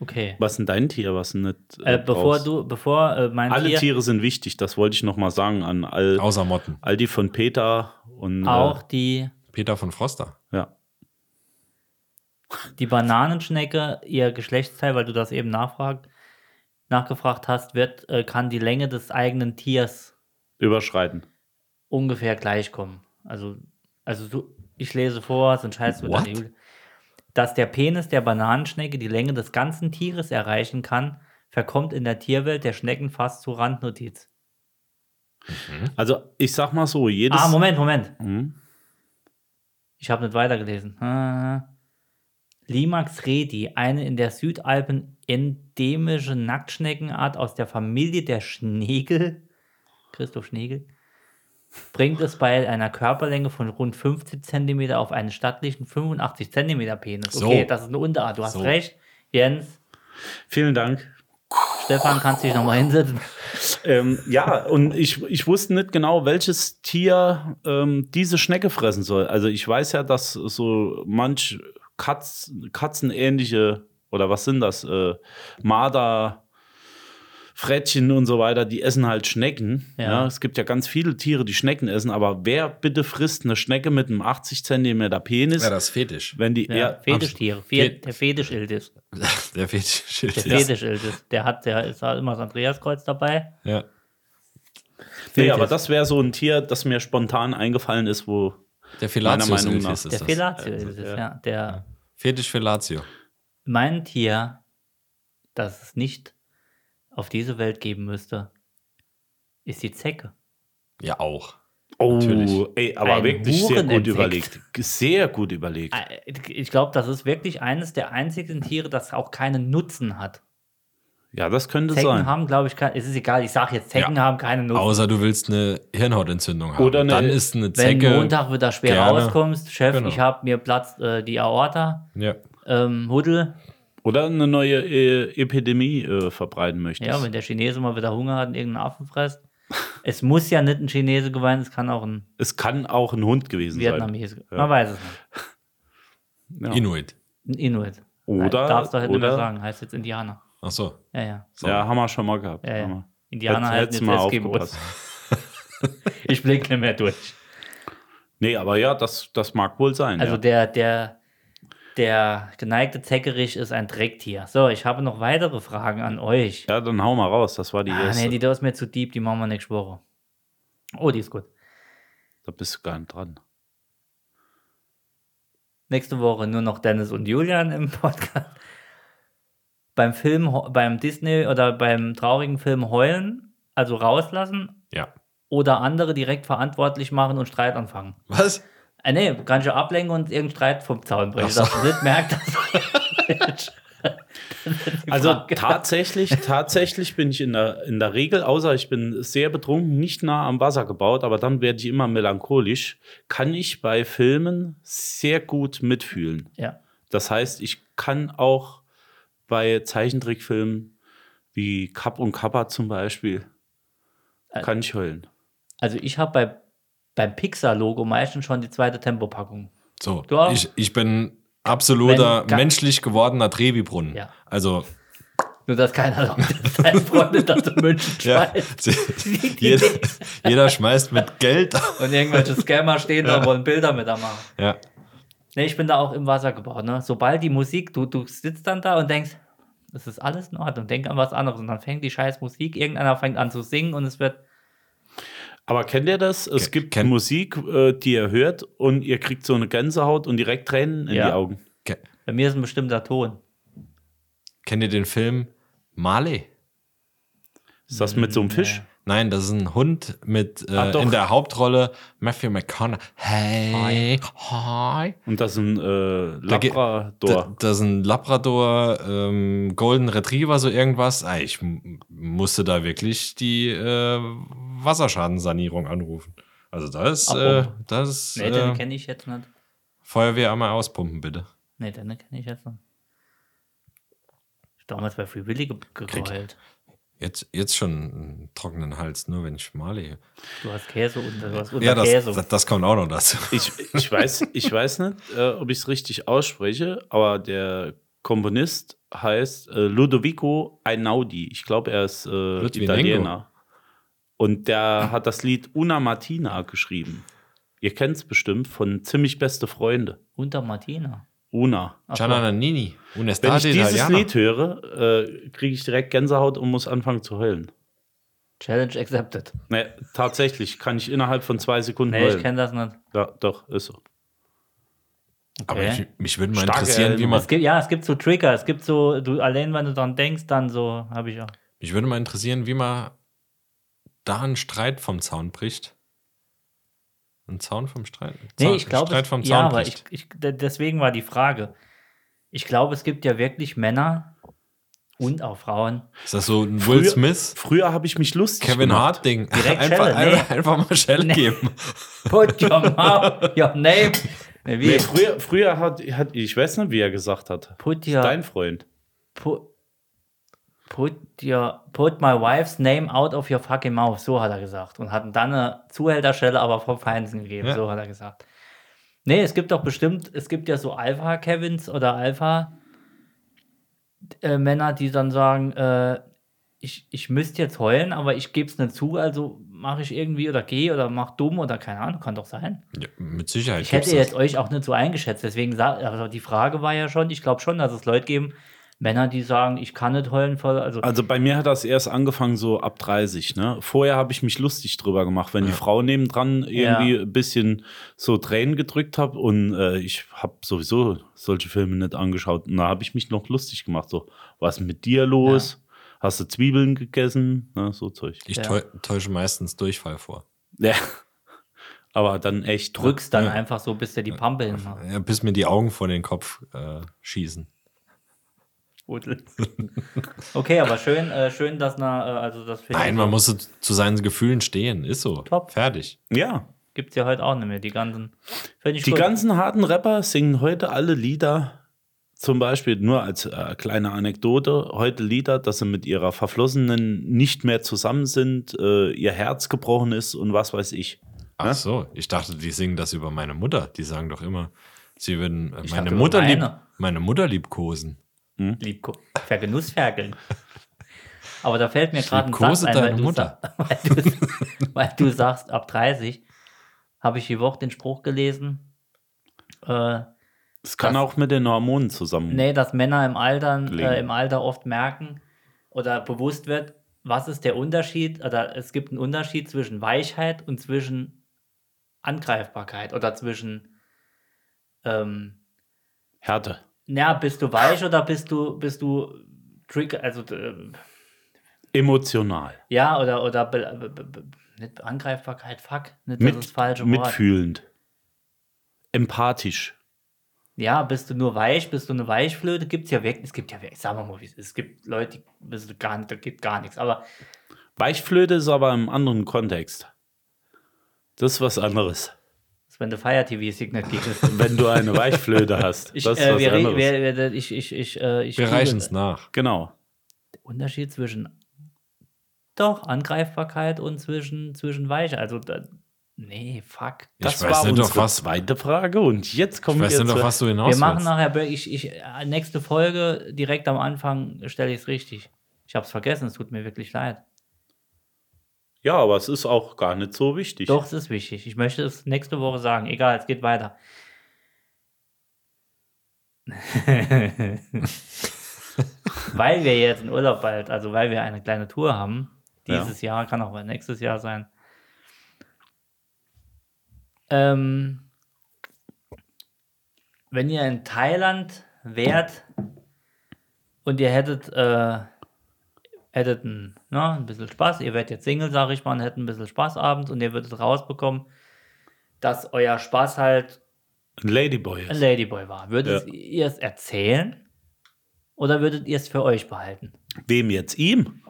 Okay. Was ist denn dein Tier, was nicht Äh, äh, bevor brauchst? du, bevor äh, mein Alle Tier Tiere sind wichtig, das wollte ich noch mal sagen an all, Außer Motten. all die von Peter und auch die, Peter von Froster. Äh, ja. Die Bananenschnecke, ihr Geschlechtsteil, weil du das eben nachfragt, nachgefragt hast, wird, äh, kann die Länge des eigenen Tiers überschreiten. ungefähr gleichkommen. Also, also so, ich lese vor, sonst heißt es What? dass der Penis der Bananenschnecke die Länge des ganzen Tieres erreichen kann, verkommt in der Tierwelt der Schnecken fast zur Randnotiz. Also ich sag mal so, jedes Ah, Moment, Moment. Mhm. Ich habe nicht weitergelesen. Ah. Limax redi, eine in der Südalpen endemische Nacktschneckenart aus der Familie der Schnegel, Christoph Schnegel, bringt es bei einer Körperlänge von rund 50 cm auf einen stattlichen 85 cm Penis. So. Okay, das ist eine Unterart, du hast So. recht. Jens, Vielen Dank. Stefan, kannst dich nochmal hinsetzen. Ähm, ja, und ich, ich wusste nicht genau, welches Tier ähm, diese Schnecke fressen soll. Also ich weiß ja, dass so manch Katz, katzenähnliche, oder was sind das, äh, Marder, Frettchen und so weiter, die essen halt Schnecken. Ja. Ja. es gibt ja ganz viele Tiere, die Schnecken essen, aber wer bitte frisst eine Schnecke mit einem 80 Zentimeter Penis, Ja, das ist Fetisch. wenn die Ja, eher Fetischtiere. Fe der Fetischiltis. Der Fetisch. Der Fetischiltis. Der hat, der ist halt immer das Andreaskreuz dabei. Ja. Nee, aber Fetisch. das wäre so ein Tier, das mir spontan eingefallen ist, wo Der Meiner Meinung Felatius nach. ist Der ist es, ja. Der, Fetisch Felatio. mein Tier, das es nicht auf diese Welt geben müsste, ist die Zecke. Ja, auch. Oh, Natürlich. ey, aber Ein wirklich sehr gut überlegt. Sehr gut überlegt. Äh, Ich glaube, das ist wirklich eines der einzigen Tiere, das auch keinen Nutzen hat. Ja, das könnte Zecken sein. haben, glaube ich, kein, es ist egal, ich sage jetzt, Zecken Ja. haben keinen Nutzen. Außer du willst eine Hirnhautentzündung haben. Oder eine- Dann ist eine Wenn Zecke. Montag wieder schwer gerne. rauskommst, Chef, Genau. ich habe mir Platz äh, die Aorta, Ja. ähm, Huddel. Oder eine neue äh, Epidemie äh, verbreiten möchtest. Ja, wenn der Chinese mal wieder Hunger hat und irgendeinen Affen frisst. es muss ja nicht ein Chinese gewesen, es kann auch ein es kann auch ein Hund gewesen Vietnamese. Ja. Man weiß es nicht. sein. Ja. Inuit. Ein Inuit. Oder- Darfst du halt nicht mehr oder- sagen, heißt jetzt Indianer. Ach so. Ja, ja. ja, haben wir schon mal gehabt. ja, ja. Indianer halten jetzt aufgepasst. Ich blick nicht mehr durch. Nee, aber ja, das, das mag wohl sein. Also ja. der, der, der geneigte Zeckerich ist ein Drecktier. So, ich habe noch weitere Fragen an euch. ja, dann hau mal raus. Das war die ah, erste. nee, die da ist mir zu deep, die machen wir nächste Woche. Oh, die ist gut. da bist du gar nicht dran. Nächste Woche nur noch Dennis und Julian im Podcast. Beim Film, beim Disney oder beim traurigen Film heulen, also rauslassen Ja. oder andere direkt verantwortlich machen und Streit anfangen. Was? Äh, nee, kann ich ablenken und irgendeinen Streit vom Zaun so. dass du nicht merkt, dass Die Also tatsächlich, tatsächlich bin ich in der, in der Regel, außer ich bin sehr betrunken, nicht nah am Wasser gebaut, aber dann werde ich immer melancholisch, kann ich bei Filmen sehr gut mitfühlen. Ja. Das heißt, ich kann auch bei Zeichentrickfilmen wie Kapp und Kappa zum Beispiel, Äh, kann ich heulen. Also ich habe bei, beim Pixar-Logo meistens schon die zweite Tempopackung. So. Du auch? Ich, ich bin absoluter Wenn menschlich gewordener Trevi-Brunnen. Ja. Also Nur, dass keiner glaubt, dass deine das in München Ja. schmeißt. jeder, jeder schmeißt mit Geld. Und irgendwelche Scammer stehen da und wollen Bilder mit da machen. Ja. Nee, ich bin da auch im Wasser gebaut. Ne? Sobald die Musik, du, du sitzt dann da und denkst, das ist alles in Ordnung, denk an was anderes. Und dann fängt die scheiß Musik, irgendeiner fängt an zu singen und es wird. Aber kennt ihr das? Es gibt kenn- Musik, äh, die ihr hört und ihr kriegt so eine Gänsehaut und direkt Tränen in Ja. die Augen. Ke- Bei mir ist ein bestimmter Ton. Kennt ihr den Film Marley? Ist das mit so einem Fisch? Nein, das ist ein Hund mit äh, Ah, in der Hauptrolle Matthew McConaughey. Hey, hi. Und das ist ein äh, Labrador. Da, das ist ein Labrador, ähm, Golden Retriever, so irgendwas. Ah, Ich musste da wirklich die äh, Wasserschadensanierung anrufen. Also das, äh, Abpumpen. das ist Nee, den äh, kenne ich jetzt nicht. Feuerwehr einmal auspumpen, bitte. Nee, den kenne ich jetzt nicht. Ich damals bei Free Willy ge geheult. Jetzt, jetzt schon einen trockenen Hals, nur wenn ich Marley. Du hast Käse und du hast unter Ja, das, Käse. das, das kommt auch noch dazu. Ich, ich, weiß, ich weiß nicht, äh, ob ich es richtig ausspreche, aber der Komponist heißt äh, Ludovico Einaudi. Ich glaube, er ist äh. Italiener. Und der hat das Lied Una Martina geschrieben. Ihr kennt es bestimmt von Ziemlich Beste Freunde. unter Martina. Una. Gianna Nannini, Wenn ich dieses Italiana. Lied höre, äh, kriege ich direkt Gänsehaut und muss anfangen zu heulen. Challenge accepted. Nee, tatsächlich kann ich innerhalb von zwei Sekunden Nee, ich heulen. kenne das nicht. Ja, doch, ist so. Aber Okay. ich, mich würde mal Starke interessieren, wie man, Es gibt, ja, es gibt so Trigger. Es gibt so, du allein, wenn du dran denkst, dann so, habe ich auch. mich würde mal interessieren, wie man da einen Streit vom Zaun bricht. Ein Zaun vom Streit? Nee, Zaun- ich glaube, Streit vom Zaun ja, aber ich, ich, de- deswegen war die Frage. Ich glaube, es gibt ja wirklich Männer und auch Frauen. Ist das so ein Will Früher- Smith, Früher habe ich mich lustig Kevin gemacht. Hart Ding? Direkt einfach, Schelle, einfach, nee. einfach mal Shell Nee. geben. Put your mouth, your name. Nee, Wie? Nee, früher, früher hat, hat, ich weiß nicht, wie er gesagt hat. Put your, Dein Freund. put, put your, put my wife's name out of your fucking mouth. So hat er gesagt. Und hat dann eine Zuhälterstelle aber vom Feinsten gegeben. Ja. So hat er gesagt. Nee, es gibt doch bestimmt, es gibt ja so Alpha-Kevins oder Alpha-Männer, die dann sagen, äh, ich, ich müsste jetzt heulen, aber ich gebe es nicht zu, also mache ich irgendwie oder gehe oder mach dumm oder keine Ahnung, kann doch sein. Ja, mit Sicherheit. Ich hätte jetzt das. euch auch nicht so eingeschätzt, deswegen also die Frage war ja schon, ich glaube schon, dass es Leute geben, Männer, die sagen, ich kann nicht heulen voll, also Also bei mir hat das erst angefangen so ab 30. Ne? Vorher habe ich mich lustig drüber gemacht, wenn die Frau nebendran irgendwie Ja. ein bisschen so Tränen gedrückt hat und äh, ich habe sowieso solche Filme nicht angeschaut. Und da habe ich mich noch lustig gemacht. So, was ist mit dir los? Hast du Zwiebeln gegessen? Ne? So Zeug. Ich Ja. täu täusche meistens Durchfall vor. Ja. Aber dann echt. drückst dann einfach so, bis der die Pampe hinmacht. Ja, bis mir die Augen vor den Kopf äh, schießen. Okay, aber schön, äh, schön, dass na, äh, also das Nein, man muss zu seinen Gefühlen stehen. Ist so. Top. Fertig. Ja. gibt's ja heute auch nicht mehr, die ganzen, Die gut. ganzen harten Rapper singen heute alle Lieder, zum Beispiel nur als äh, kleine Anekdote, heute Lieder, dass sie mit ihrer Verflossenen nicht mehr zusammen sind, äh, ihr Herz gebrochen ist und was weiß ich. Ach so, ich dachte, die singen das über meine Mutter. Die sagen doch immer, sie würden äh, meine Mutter über lieb, meine. meine Mutter liebkosen. Liebko Vergenussferkeln. Aber da fällt mir gerade ein Satz ein, weil du, Mutter. weil, du, weil du sagst, ab 30 habe ich die Woche den Spruch gelesen, äh, Es kann Das- auch mit den Hormonen zusammen. nee, dass Männer im Alter, äh, im Alter oft merken oder bewusst wird, was ist der Unterschied, oder es gibt einen Unterschied zwischen Weichheit und zwischen Angreifbarkeit oder zwischen ähm, Härte. Na, bist du weich oder bist du, bist du trigger, also äh, Emotional. Ja, oder, oder be, be, be, nicht Angreifbarkeit, fuck, nicht das ist das falsche Wort. mitfühlend. Empathisch. Ja, bist du nur weich, bist du eine Weichflöte, gibt's ja wirklich, es gibt ja wirklich, sagen wir mal, es es gibt Leute, die gar nicht, da gibt gar nichts, aber Weichflöte ist aber im anderen Kontext. Das ist was anderes. Wenn du Fire TV Signet gehst. Wenn du eine Weichflöte hast. Ich, das ist äh, was wir, anderes. wir, wir, ich, ich, ich, äh, ich Wir reichen es nach. genau. Unterschied zwischen doch Angreifbarkeit und zwischen, zwischen weich. Also, da, nee, fuck. Das ich weiß war nicht, unsere auf was, zweite Frage und jetzt ich kommen weiß wir nicht, auf zu was du hinaus Wir machen willst. nachher, ich, ich, äh, nächste Folge, direkt am Anfang stelle ich es richtig. Ich habe es vergessen, es tut mir wirklich leid. Ja, aber es ist auch gar nicht so wichtig. Doch, es ist wichtig. Ich möchte es nächste Woche sagen. Egal, es geht weiter. weil wir jetzt in Urlaub bald, also weil wir eine kleine Tour haben, Ja. dieses Jahr, kann auch mal nächstes Jahr sein. Ähm, wenn ihr in Thailand wärt und ihr hättet, äh, hättet ein, ne, ein bisschen Spaß, ihr werdet jetzt Single, sag ich mal, und hättet ein bisschen Spaß abends und ihr würdet rausbekommen, dass euer Spaß halt Ein Ladyboy ein ist. Ladyboy war. Würdet ihr es erzählen oder würdet ihr es für euch behalten? Wem jetzt? Ihm?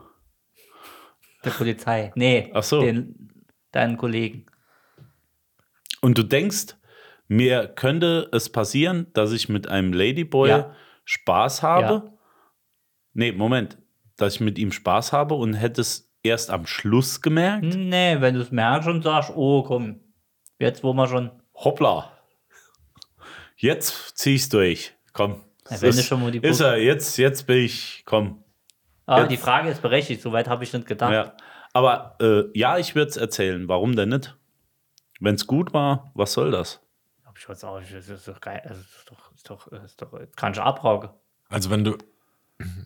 Der Polizei. Nee, Ach so. den, deinen Kollegen. Und du denkst, mir könnte es passieren, dass ich mit einem Ladyboy Ja. Spaß habe? Ja. Nee, Moment. Dass ich mit ihm Spaß habe und hätte es erst am Schluss gemerkt? Nee, wenn du es merkst und sagst, oh komm, jetzt wo wir schon. Hoppla. Jetzt zieh ich's durch. Komm. Ja, wenn ist, schon mal die ist er, jetzt, jetzt bin ich, komm. Ah, Jetzt- die Frage ist berechtigt, soweit habe ich nicht gedacht. Ja. Aber äh, ja, ich würde es erzählen. Warum denn nicht? Wenn es gut war, was soll das? Hab ich weiß auch das ist doch geil. Also, ist doch, ist doch, ist doch, kann ich abraugen. Also wenn du,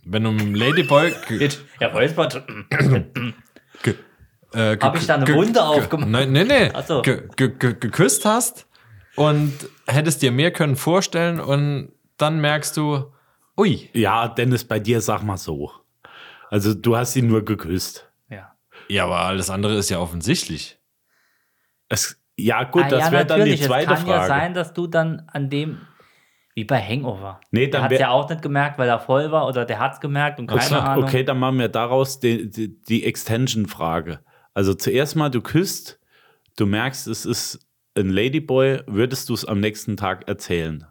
wenn du mit Ladyboy ja, Räuspert. äh, Hab ge- ich da eine Wunde ge- aufgemacht? Nein, nee, nee. Ach so. Ge ge ge geküsst hast und hättest dir mehr können vorstellen und dann merkst du, ui, Ja, Dennis, bei dir sag mal so. Also du hast ihn nur geküsst. Ja. ja, aber alles andere ist ja offensichtlich. Es, ja, gut, Ah, das ja, wäre dann die zweite es kann Frage. ja sein, dass du dann an dem, wie bei Hangover. Nee, der dann hat wär- ja auch nicht gemerkt, weil er voll war oder der hat es gemerkt und keine so, Ahnung. Okay, dann machen wir daraus die, die, die Extension-Frage. Also zuerst mal, du küsst, du merkst, es ist ein Ladyboy, würdest du es am nächsten Tag erzählen?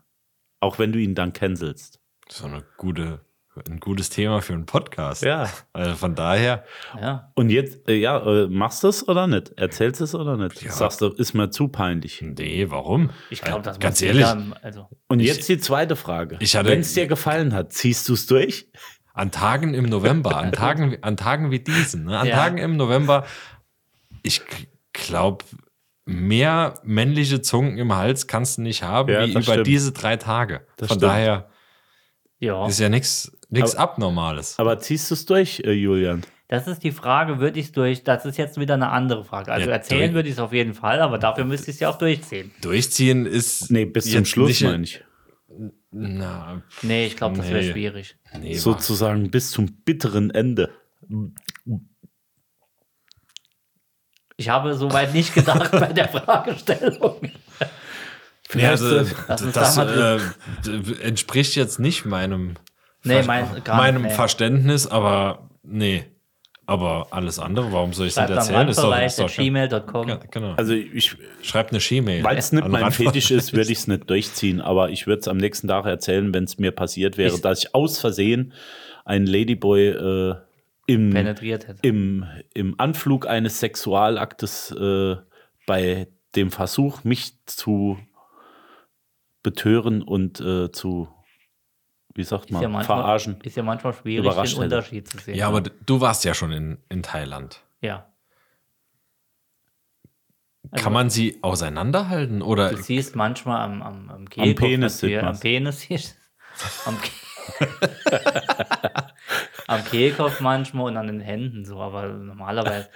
Auch wenn du ihn dann cancelst. Das ist eine gute, ein gutes Thema für einen Podcast. Ja. Also von daher, Ja. Und jetzt, äh, ja, äh, machst du es oder nicht? Erzählst du es oder nicht? Ja. Sagst du, ist mir zu peinlich. nee, warum? Ich glaube, das Ganz muss ehrlich, jeder- also, Und Ich- jetzt die zweite Frage. Wenn es dir gefallen hat, ziehst du es durch? an Tagen im November, an Tagen, an Tagen wie diesen, ne? an Ja. Tagen im November, ich glaube, mehr männliche Zungen im Hals kannst du nicht haben, Ja, wie über stimmt. diese drei Tage. Das Von stimmt. daher ja. ist ja nichts Aber- Abnormales. Aber ziehst du es durch, äh, Julian? Das ist die Frage, würde ich es durch, das ist jetzt wieder eine andere Frage. Also Ja, erzählen durch- würde ich es auf jeden Fall, aber dafür müsste ich es ja auch durchziehen. Durchziehen ist. Nee, bis zum jetzt Schluss nicht- meine ich. Na, Nee, ich glaube, das wäre Nee. schwierig. nee, Sozusagen bis zum bitteren Ende. Ich habe soweit nicht gedacht bei der Fragestellung. Nee, also, Lass das uns das da mal äh, entspricht jetzt nicht meinem, Nee, mein, gar meinem nicht. Verständnis, aber nee. Aber alles andere, warum soll ich Schreibt nicht erzählen? Ist doch, ist doch randbereich.gmail.com. Ja, genau. Also ich, Schreibt eine She-Mail. weil es nicht mein. Fetisch ist, würde ich es nicht durchziehen. Aber ich würde es am nächsten Tag erzählen, wenn es mir passiert wäre, Ich- dass ich aus Versehen einen Ladyboy äh, im, penetriert hätte. im, im Anflug eines Sexualaktes äh, bei dem Versuch, mich zu betören und äh, zu, wie sagt Ist man, ja, manchmal, verarschen. ist ja manchmal schwierig, den hätte. Unterschied zu sehen. Ja, aber d- du warst ja schon in, in Thailand. ja. Also, Kann man sie auseinanderhalten? Oder Du siehst manchmal am, am, am Kehlkopf, Penis dass wir- sieht am. Penis siehst am, Ke am Kehlkopf manchmal und an den Händen so, aber normalerweise.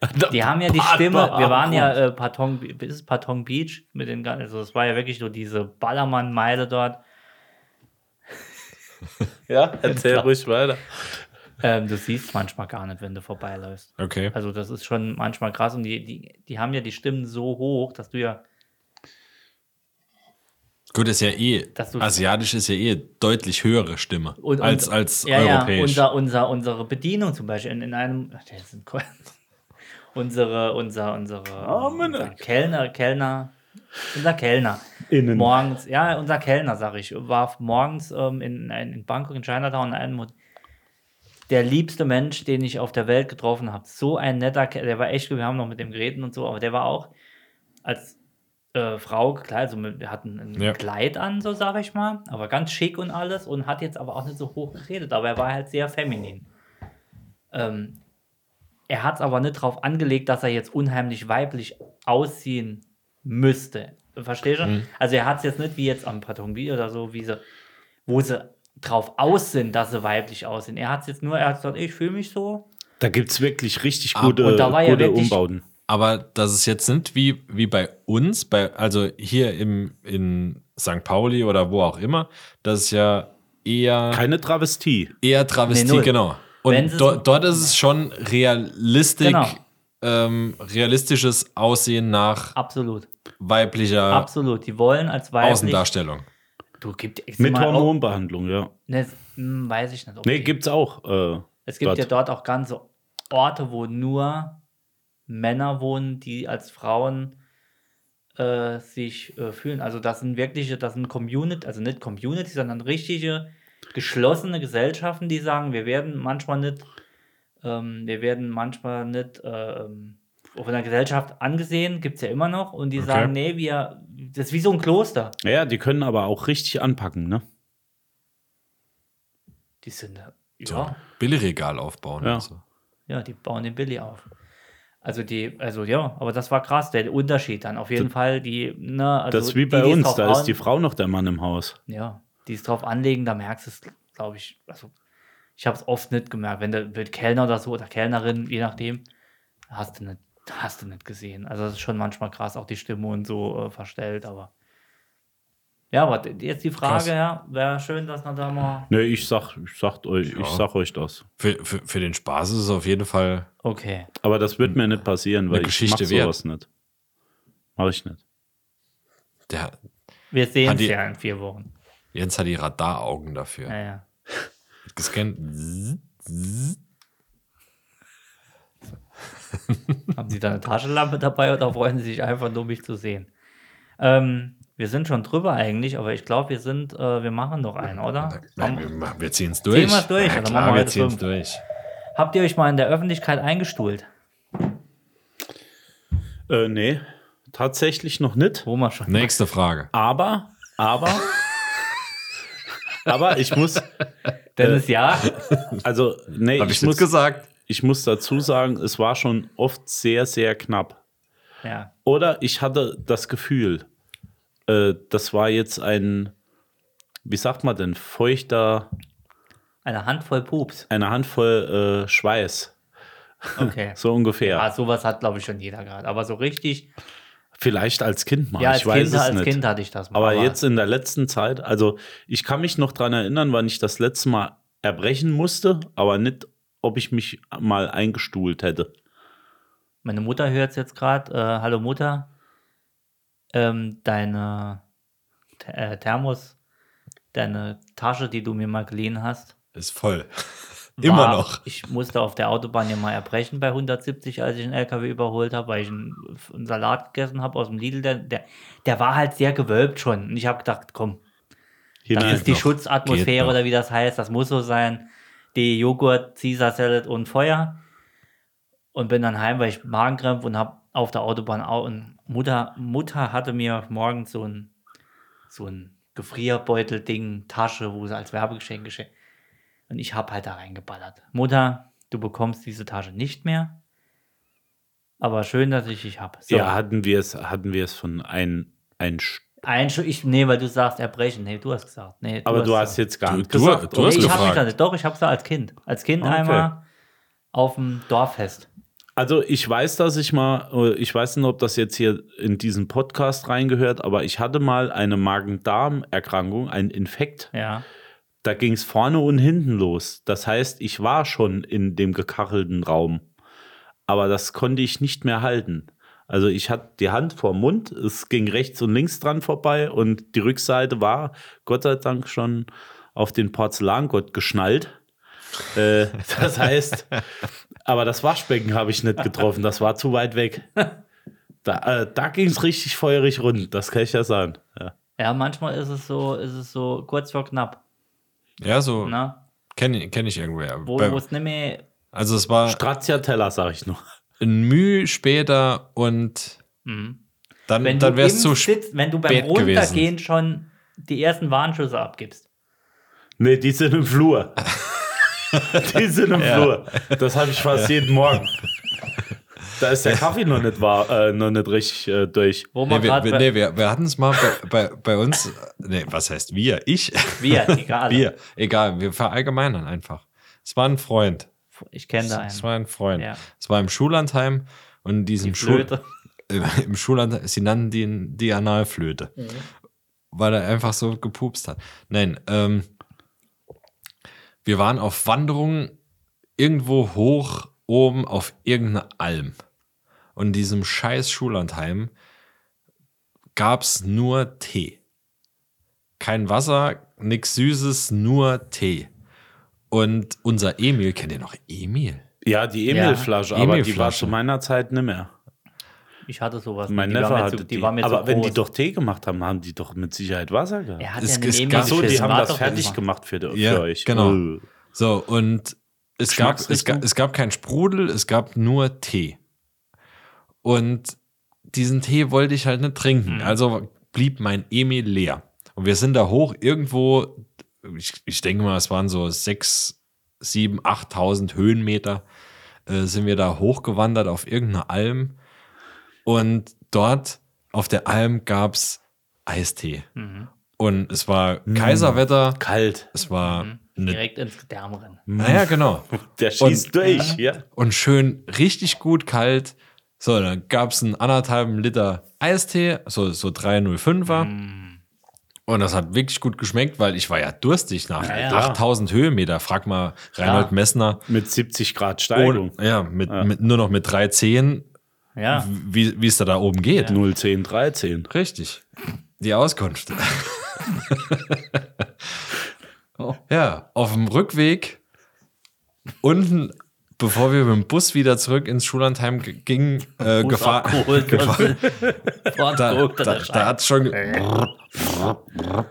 Die haben ja die Stimme, wir waren ja äh, Patong, ist es Patong Beach mit den gan- also es war ja wirklich so diese Ballermann-Meile dort. Ja, erzähl Klar. ruhig weiter. Ähm, du siehst manchmal gar nicht, wenn du vorbeiläufst. okay. Also das ist schon manchmal krass und die, die, die haben ja die Stimmen so hoch, dass du ja Gut, ist ja eh, asiatisch ist ja eh deutlich höhere Stimme Und, als, als ja, ja, europäisch. unser, unser, unsere Bedienung zum Beispiel in, in einem, unsere, unser, unsere, unser Kellner, Kellner, unser Kellner. Innen. Morgens, ja, unser Kellner, sag ich, war morgens ähm, in, in, Bangkok, in Chinatown, in einem, der liebste Mensch, den ich auf der Welt getroffen habe. So ein netter Kerl, der war echt, wir haben noch mit dem geredet und so, aber der war auch als äh, Frau gekleidet, also wir hatten ein Ja. Kleid an, so sage ich mal, aber ganz schick und alles und hat jetzt aber auch nicht so hoch geredet, aber er war halt sehr feminin. Ähm, er hat es aber nicht darauf angelegt, dass er jetzt unheimlich weiblich aussehen müsste. Verstehst du? Also er hat es jetzt nicht wie jetzt am Patongi oder so, wie sie, wo sie drauf aus sind, dass sie weiblich aussehen. Er hat es jetzt nur, er hat gesagt, ich fühle mich so. Da gibt es wirklich richtig gute, und da war ja gute wirklich- Umbauten. Aber das ist jetzt nicht wie, wie bei uns, bei, also hier im, in St. Pauli oder wo auch immer, das ist ja eher, Keine Travestie. eher Travestie, Nee, genau. Und do, dort ist es schon realistisch, Genau. ähm, realistisches Aussehen nach Absolut. Weiblicher Absolut. Die wollen als weiblich. Außendarstellung. Du gibt Mit Hormonbehandlung, ja. Ne, hm, weiß ich nicht. Ob Nee, gibt's auch. Äh, Es gibt dort. ja dort auch ganze Orte, wo nur Männer wohnen, die als Frauen äh, sich äh, fühlen. Also das sind wirkliche, das sind Community, also nicht Community, sondern richtige geschlossene Gesellschaften, die sagen, wir werden manchmal nicht, ähm, wir werden manchmal nicht ähm, von der Gesellschaft angesehen, gibt es ja immer noch, und die sagen, nee, wir, das ist wie so ein Kloster. Ja, die können aber auch richtig anpacken, ne? Die sind, So, ja, Billigregal aufbauen. Ja. und so. Ja, die bauen den Billy auf. Also die, also ja, aber das war krass, der Unterschied dann. Auf jeden Fall, die, ne, also das ist wie bei die uns, da ist die Frau noch der Mann im Haus. Ja, die es drauf anlegen, da merkst du es, glaube ich, also ich habe es oft nicht gemerkt, wenn der wird Kellner oder so oder Kellnerin, je nachdem, hast du nicht, hast du nicht gesehen. Also das ist schon manchmal krass, auch die Stimme und so äh, verstellt, aber ja, aber jetzt die Frage, Krass. ja, wäre schön, dass man da mal, Ne, ich sag, ich sag euch, ich sag euch das. Für, für, für den Spaß ist es auf jeden Fall okay, Aber das wird mir nicht passieren, weil Geschichte ich mach wert. sowas nicht. Mach ich nicht. der wir sehen es ja in vier Wochen. Jens hat die Radaraugen dafür. Ja, ja. Gescannt. Haben Sie da eine Taschenlampe dabei oder freuen Sie sich einfach nur, mich zu sehen? Ähm, wir sind schon drüber eigentlich, aber ich glaube, wir sind, äh, wir machen noch einen, oder? Nein, wir, wir ziehen es durch. Ziehen wir's durch, Ja, klar, machen wir wir ziehen es durch. Habt ihr euch mal in der Öffentlichkeit eingestuhlt? Äh, nee, tatsächlich noch nicht. Wo man schon. Nächste Frage. Aber, aber, aber ich muss, Dennis, ja. also, nee, Habe ich ich muss, gesagt? Ich muss dazu sagen, es war schon oft sehr, sehr knapp. ja. Oder ich hatte das Gefühl, äh, das war jetzt ein, wie sagt man denn, feuchter, Eine Handvoll Pups. eine Handvoll äh, Schweiß. Okay. So ungefähr. Ja, sowas hat, glaube ich, schon jeder gerade. Aber so richtig. Vielleicht als Kind mal. ja, als, ich weiß kind, es als nicht. Kind hatte ich das mal. Aber jetzt in der letzten Zeit, also ich kann mich noch dran erinnern, wann ich das letzte Mal erbrechen musste, aber nicht, ob ich mich mal eingestuhlt hätte. Meine Mutter hört es jetzt gerade. Äh, hallo Mutter. Ähm, deine Th- äh, Thermos, deine Tasche, die du mir mal geliehen hast, Ist voll. Immer war- noch. Ich musste auf der Autobahn ja mal erbrechen bei 170, als ich einen LKW überholt habe, weil ich einen, einen Salat gegessen habe aus dem Lidl. Der, der, der war halt sehr gewölbt schon. Und ich habe gedacht, komm, Hier das ist die noch. Schutzatmosphäre oder wie das heißt. Das muss so sein. Die Joghurt, Caesar Salad und Feuer. Und bin dann heim, weil ich Magenkrämpfe und habe auf der Autobahn auch. Und Mutter, Mutter hatte mir morgens so ein, so ein Gefrierbeutel-Ding, Tasche, wo sie als Werbegeschenk geschenkt. Und ich habe halt da reingeballert. Mutter, du bekommst diese Tasche nicht mehr. Aber schön, dass ich dich habe. So. Ja, hatten wir es, hatten von ein, ein St- Ein ich, nee, weil du sagst erbrechen. Nee, du hast gesagt. Nee, aber du hast gesagt. jetzt gar Du- nicht du- gesagt. du hast nee, ich habe mich gefragt. da nicht. Doch, ich habe es als Kind. Als Kind Okay. einmal auf dem Dorffest. Also ich weiß, dass ich mal, äh, ich weiß nicht, ob das jetzt hier in diesen Podcast reingehört, aber ich hatte mal eine Magen-Darm-Erkrankung, einen Infekt. Ja. Da ging es vorne und hinten los. Das heißt, ich war schon in dem gekachelten Raum, aber das konnte ich nicht mehr halten. Also ich hatte die Hand vor dem Mund, es ging rechts und links dran vorbei und die Rückseite war Gott sei Dank schon auf den Porzellangott geschnallt. äh, das heißt, aber das Waschbecken habe ich nicht getroffen, das war zu weit weg. Da, äh, da ging es richtig feurig rund, das kann ich ja sagen. Ja. Ja, manchmal ist es so, ist es so kurz vor knapp. Ja, so Ne? kenne kenn ich irgendwer. Wo Bei- wo es nicht mehr. also es war Stracciatella, sage ich noch. Ein Mühe später und Mhm. dann, Wenn dann du, wär's im zu Sitz, wenn du beim spät gewesen. Runtergehen schon die ersten Warnschüsse abgibst. Nee, die sind im Flur. Die sind im Flur. Das habe ich fast jeden Morgen. Da ist der Kaffee noch nicht, war, äh, noch nicht richtig äh, durch. Wo man Nee, wir, gerade wir, nee, wir, wir hatten es mal bei, bei, bei uns. Nee, was heißt wir? Ich? wir, egal. Wir. Egal, wir verallgemeinern einfach. Es war ein Freund. Ich kenne da Es einen. war ein Freund. Ja. Es war im Schullandheim und in diesem Schul Flöte. äh, im Schullandheim, sie nannten die, die Analflöte. Mhm. Weil er einfach so gepupst hat. Nein, ähm, wir waren auf Wanderung irgendwo hoch oben auf irgendeine Alm. Und in diesem scheiß Schullandheim gab es nur Tee. Kein Wasser, nix Süßes, nur Tee. Und unser Emil, kennt ihr noch Emil? Ja, die Emil-Flasche, aber die war zu meiner Zeit nicht mehr. Ich hatte sowas. Mein Neffe mir hatte zu, die. die war mir aber zu wenn groß. die doch Tee gemacht haben, haben die doch mit Sicherheit Wasser gehabt. er hat Es- ja es Emil gab- so, die haben das fertig immer. gemacht für, die, Ja, für euch. genau. Oh. So, und es gab, es, gab, es gab kein Sprudel, es gab nur Tee. Und diesen Tee wollte ich halt nicht trinken. Also blieb mein Emil leer. Und wir sind da hoch irgendwo, ich, ich denke mal, es waren so sechs, sieben, 8.000 Höhenmeter, äh, sind wir da hochgewandert auf irgendeine Alm. Und dort auf der Alm gab es Eistee. Und es war Kaiserwetter. Kalt. Es war eine Direkt ins Gedärm rennen. naja, genau. Der schießt Und- durch, ja. Und schön richtig gut kalt. So, dann gab es einen anderthalben Liter Eistee, so, so 305er. Und das hat wirklich gut geschmeckt, weil ich war ja durstig nach ja. 8000 Höhenmeter. Frag mal Reinhold Klar. Messner. Mit 70 Grad Steigung. Ohne, ja, mit, Mit, nur noch mit 310, Ja. wie es da, da oben geht. 0, 10, 13. Richtig. Die Auskunft. Oh. Ja, auf dem Rückweg unten, bevor wir mit dem Bus wieder zurück ins Schullandheim gingen, äh, gefahren. abgeholt, gefahren Vor da, da, da Scheiß. hat es schon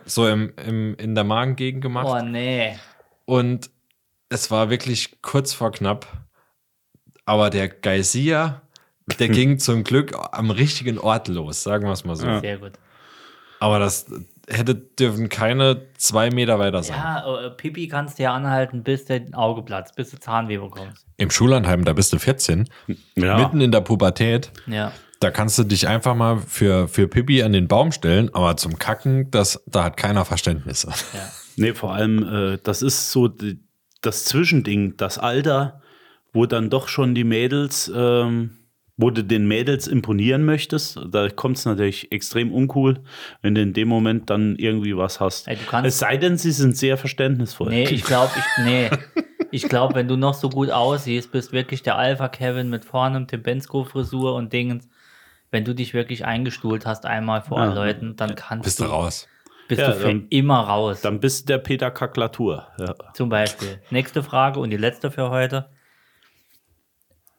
so im, im, in der Magengegend gemacht. Oh nee. Und es war wirklich kurz vor knapp. Aber der Geysir, der ging zum Glück am richtigen Ort los, sagen wir es mal so. Sehr gut. Aber das hätte dürfen keine zwei Meter weiter sein. Ja, äh, Pipi kannst du ja anhalten, bis der Auge platzt, bis du Zahnweh bekommst. Im Schullandheim, da bist du 14, Ja. mitten in der Pubertät. Ja. Da kannst du dich einfach mal für, für Pipi an den Baum stellen, aber zum Kacken, das, da hat keiner Verständnis. Nee, vor allem, äh, das ist so die, das Zwischending, das Alter, wo dann doch schon die Mädels, ähm, wo du den Mädels imponieren möchtest. Da kommt es natürlich extrem uncool, wenn du in dem Moment dann irgendwie was hast. Ey, du kannst- es sei denn, sie sind sehr verständnisvoll. Nee, ich glaube, ich, nee. Ich glaube, wenn du noch so gut aussiehst, bist wirklich der Alpha-Kevin mit vorne Tim Bensko-Frisur und Dingens. Wenn du dich wirklich eingestuhlt hast einmal vor Ja. Leuten, dann kannst Bist du raus. Bist Ja, du für dann- immer raus. Dann bist du der Peter Kaklatur. Ja. Zum Beispiel. Nächste Frage und die letzte für heute.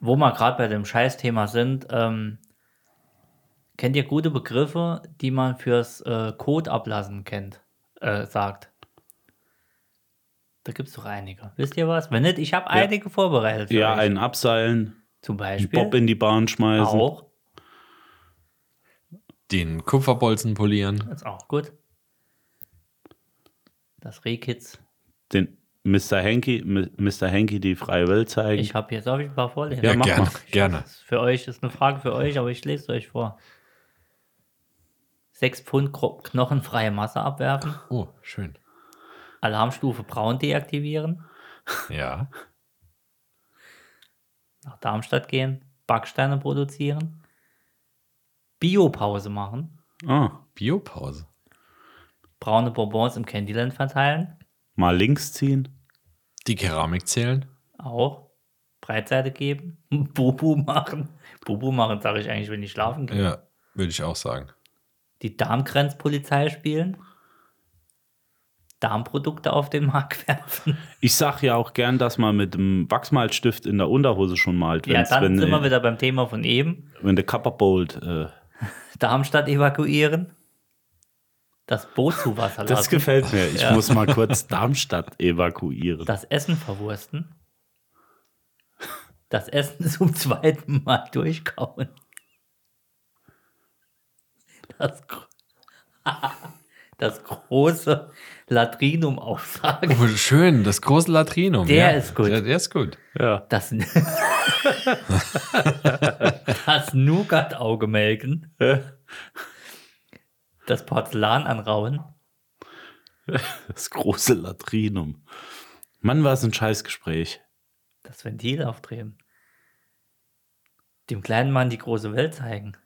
Wo wir gerade bei dem Scheißthema sind, ähm, kennt ihr gute Begriffe, die man fürs äh, Code ablassen kennt, äh, sagt? Da gibt es doch einige. Wisst ihr was? Wenn nicht, ich habe einige vorbereitet. für ja, euch. einen abseilen, Zum Beispiel. Bob in die Bahn schmeißen. auch. Den Kupferbolzen polieren. Ist auch gut. Das Rehkitz. Den Mr. Henky, Mr. Henky die freie Welt zeigen. Ich habe jetzt auch ein paar vorlesen. Ja, Ja, mach gerne, mal. gerne. Das ist für euch ist eine Frage für euch, aber ich lese es euch vor. Sechs Pfund knochenfreie Masse abwerfen, Oh, schön. Alarmstufe braun deaktivieren, Ja. nach Darmstadt gehen, Backsteine produzieren, Biopause machen, ah, Biopause. braune Bonbons im Candyland verteilen, mal links ziehen. Die Keramik zählen. auch Breitseite geben, Bubu machen. Bubu machen sage ich eigentlich, wenn ich schlafen gehe. Ja, würde ich auch sagen. Die Darmgrenzpolizei spielen, Darmprodukte auf den Markt werfen. Ich sag ja auch gern, dass man mit dem Wachsmalstift in der Unterhose schon malt. Ja, dann wenn, sind wir äh, wieder beim Thema von eben. wenn der Kapperbolt. Äh, Darmstadt evakuieren. Das Boot zu Wasser lassen. das gefällt mir. Ich Ja. muss mal kurz Darmstadt evakuieren. Das Essen verwursten. Das Essen zum zweiten Mal durchkauen. Das, das große Latrinum auftragen. Oh, schön, das große Latrinum. Der ja. ist gut. Der, der ist gut. Ja. Das, das Nougat-Auge melken. Das Porzellan anrauen. Das große Latrinum. Mann, war es ein Scheißgespräch. Das Ventil aufdrehen. Dem kleinen Mann die große Welt zeigen.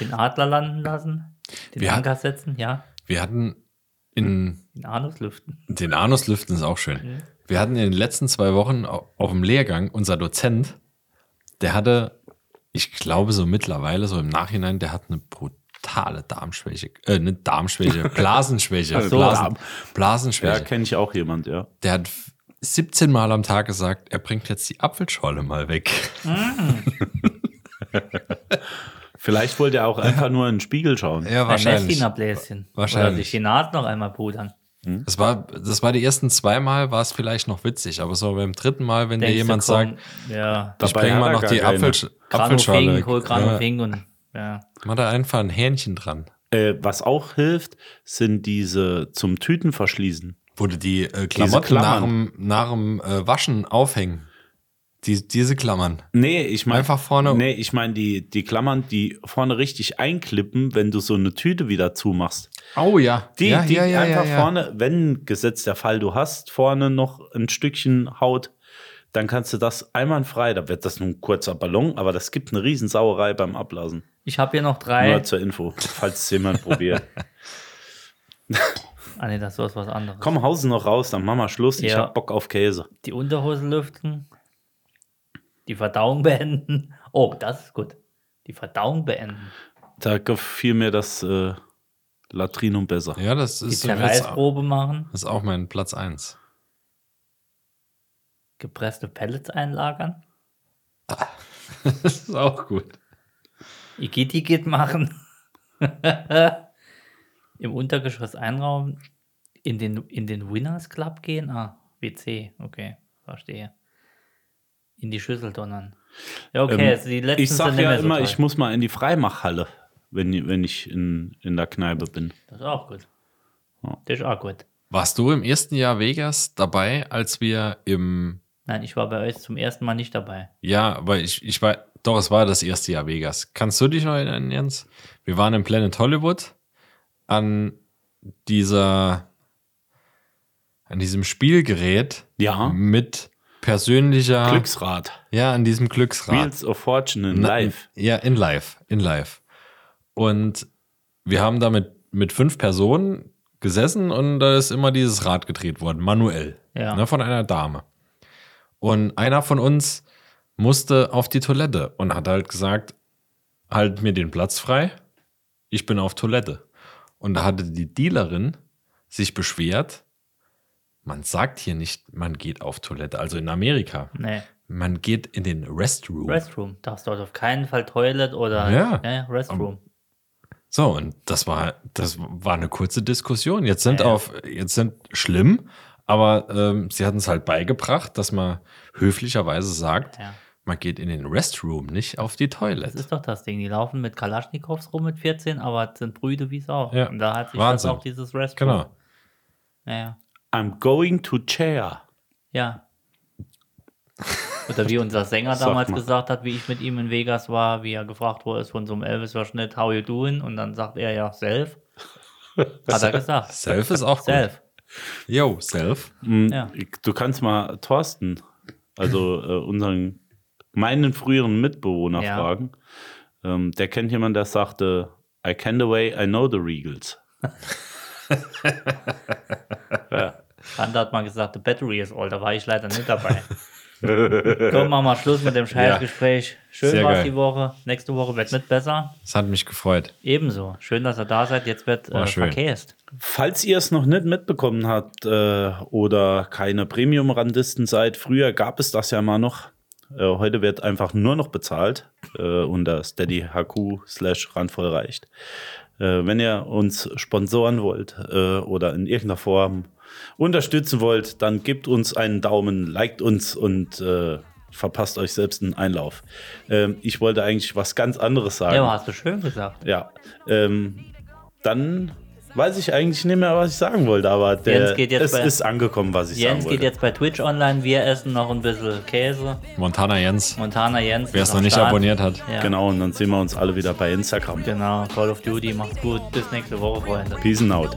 Den Adler landen lassen. Den Wir- Anker setzen, ja. Wir hatten in Den Anus lüften. den Anuslüften ist auch schön. Wir hatten in den letzten zwei Wochen au- auf dem Lehrgang unser Dozent, der hatte, ich glaube so mittlerweile, so im Nachhinein, der hat eine brutale Darmschwäche, äh, eine Darmschwäche, Blasenschwäche, Ach so. Blasen, Darm. Ja, Blasenschwäche. kenne ich auch jemand, ja. Der hat 17 Mal am Tag gesagt, er bringt jetzt die Apfelschorle mal weg. Vielleicht wollte er auch einfach nur in den Spiegel schauen. Ja, Ein wahrscheinlich. Messdienerbläschen. Oder Wahrscheinlich. sich die Nase noch einmal pudern. Das war, das war die ersten zwei Mal, war es vielleicht noch witzig, aber so beim dritten Mal, wenn dir Denkst du, jemand komm, sagt, ja, ich Dabei bringe hat mal er noch die keine. Apfelsch Granofing, Apfelschorle. hol Ja, Granofing und ja. mach da einfach ein Hähnchen dran. Äh, was auch hilft, sind diese zum Tüten verschließen. Wo du die äh, Klamotten nach dem, nach dem äh, Waschen aufhängen. Die, diese Klammern. Nee, ich meine. Einfach vorne- Nee, ich meine die, die Klammern, die vorne richtig einklippen, wenn du so eine Tüte wieder zumachst. Oh ja. Die, ja, die ja, ja, einfach ja, ja. vorne, wenn gesetzt der Fall, du hast vorne noch ein Stückchen Haut, dann kannst du das einwandfrei, da wird das nur ein kurzer Ballon, aber das gibt eine Riesensauerei beim Ablassen. Ich habe hier noch drei. Nur zur Info, falls es jemand probiert. Ah nee, das ist was anderes. Komm, hausen noch raus, dann machen wir Schluss. Ich Ja. hab Bock auf Käse. Die Unterhose lüften. Die Verdauung beenden. Oh, das ist gut. Die Verdauung beenden. Da gefiel mir das äh, Latrinum besser. Ja, das Die ist, Zerreißprobe machen. das ist auch mein Platz 1. Gepresste Pellets einlagern. Das ist auch gut. Igitigit machen. Im Untergeschoss einraum. In den, in den Winners Club gehen. Ah, WC. Okay, verstehe. In die Schüssel donnern. Ja, okay, Ähm, also die letzten ich sag ja so immer, toll. ich muss mal in die Freimachhalle, wenn, wenn ich in, in der Kneipe bin. Das ist auch gut. Ja. Das ist auch gut. Warst du im ersten Jahr Vegas dabei, als wir im Nein, ich war bei euch zum ersten Mal nicht dabei. Ja, aber ich, ich war, doch, es war das erste Jahr Vegas. Kannst du dich noch erinnern, Jens? Wir waren im Planet Hollywood an dieser, an diesem Spielgerät Ja. mit persönlicher, Glücksrad. ja, an diesem Glücksrad. Wheels of Fortune in Na- live. Ja, in live, in live. Und wir haben da mit, mit fünf Personen gesessen und da ist immer dieses Rad gedreht worden, manuell, Ja. ne, von einer Dame. Und einer von uns musste auf die Toilette und hat halt gesagt, halt mir den Platz frei, ich bin auf Toilette. Und da hatte die Dealerin sich beschwert, man sagt hier nicht, man geht auf Toilette, also in Amerika. Nee. Man geht in den Restroom. Restroom. Darfst dort auf keinen Fall Toilet oder Ja. Restroom. So, und das war, das war eine kurze Diskussion. Jetzt sind ja. auf, jetzt sind schlimm, aber ähm, sie hatten es halt beigebracht, dass man höflicherweise sagt, Ja. man geht in den Restroom, nicht auf die Das Toilette. ist doch das Ding. Die laufen mit Kalaschnikows rum mit 14, aber sind Brüde wie Sau. Ja. Und da hat sich Wahnsinn. das auch dieses Restroom. Genau. Ja, ja. I'm going to chair. ja. Oder wie unser Sänger damals mal. gesagt hat, wie ich mit ihm in Vegas war, wie er gefragt wurde von so einem Elvis-Verschnitt, how you doing? Und dann sagt er ja, self. Hat er gesagt. Self ist auch gut. Self. Yo, Self. Mm, Ja. Du kannst mal Thorsten, also äh, unseren, meinen früheren Mitbewohner Ja. fragen. Ähm, der kennt jemanden, der sagte, I can the way, I know the Regals. Randa hat mal gesagt, the battery is all. Da war ich leider nicht dabei. Komm, machen wir Schluss mit dem Scheißgespräch. Schön war's geil. die Woche. Nächste Woche wird nicht besser. Es hat mich gefreut. Ebenso. Schön, dass ihr da seid. Jetzt wird War äh, verkäst. Falls ihr es noch nicht mitbekommen habt äh, oder keine Premium-Randisten seid, früher gab es das ja mal noch. Äh, heute wird einfach nur noch bezahlt äh, unter Steady HQ slash randvoll reicht. Äh, wenn ihr uns sponsoren wollt äh, oder in irgendeiner Form unterstützen wollt, dann gebt uns einen Daumen, liked uns und äh, verpasst euch selbst einen Einlauf. Ähm, ich wollte eigentlich was ganz anderes sagen. Ja, hast du schön gesagt. Ja, ähm, dann weiß ich eigentlich nicht mehr, was ich sagen wollte, aber der, Jens geht jetzt es bei- ist angekommen, was ich Jens sagen wollte. geht jetzt bei Twitch online. Wir essen noch ein bisschen Käse. Montana Jens, Montana Jens. wer es noch nicht Start. abonniert hat. Ja. Genau, und dann sehen wir uns alle wieder bei Instagram. Genau, Call of Duty, macht's gut. Bis nächste Woche, Freunde. Peace and out.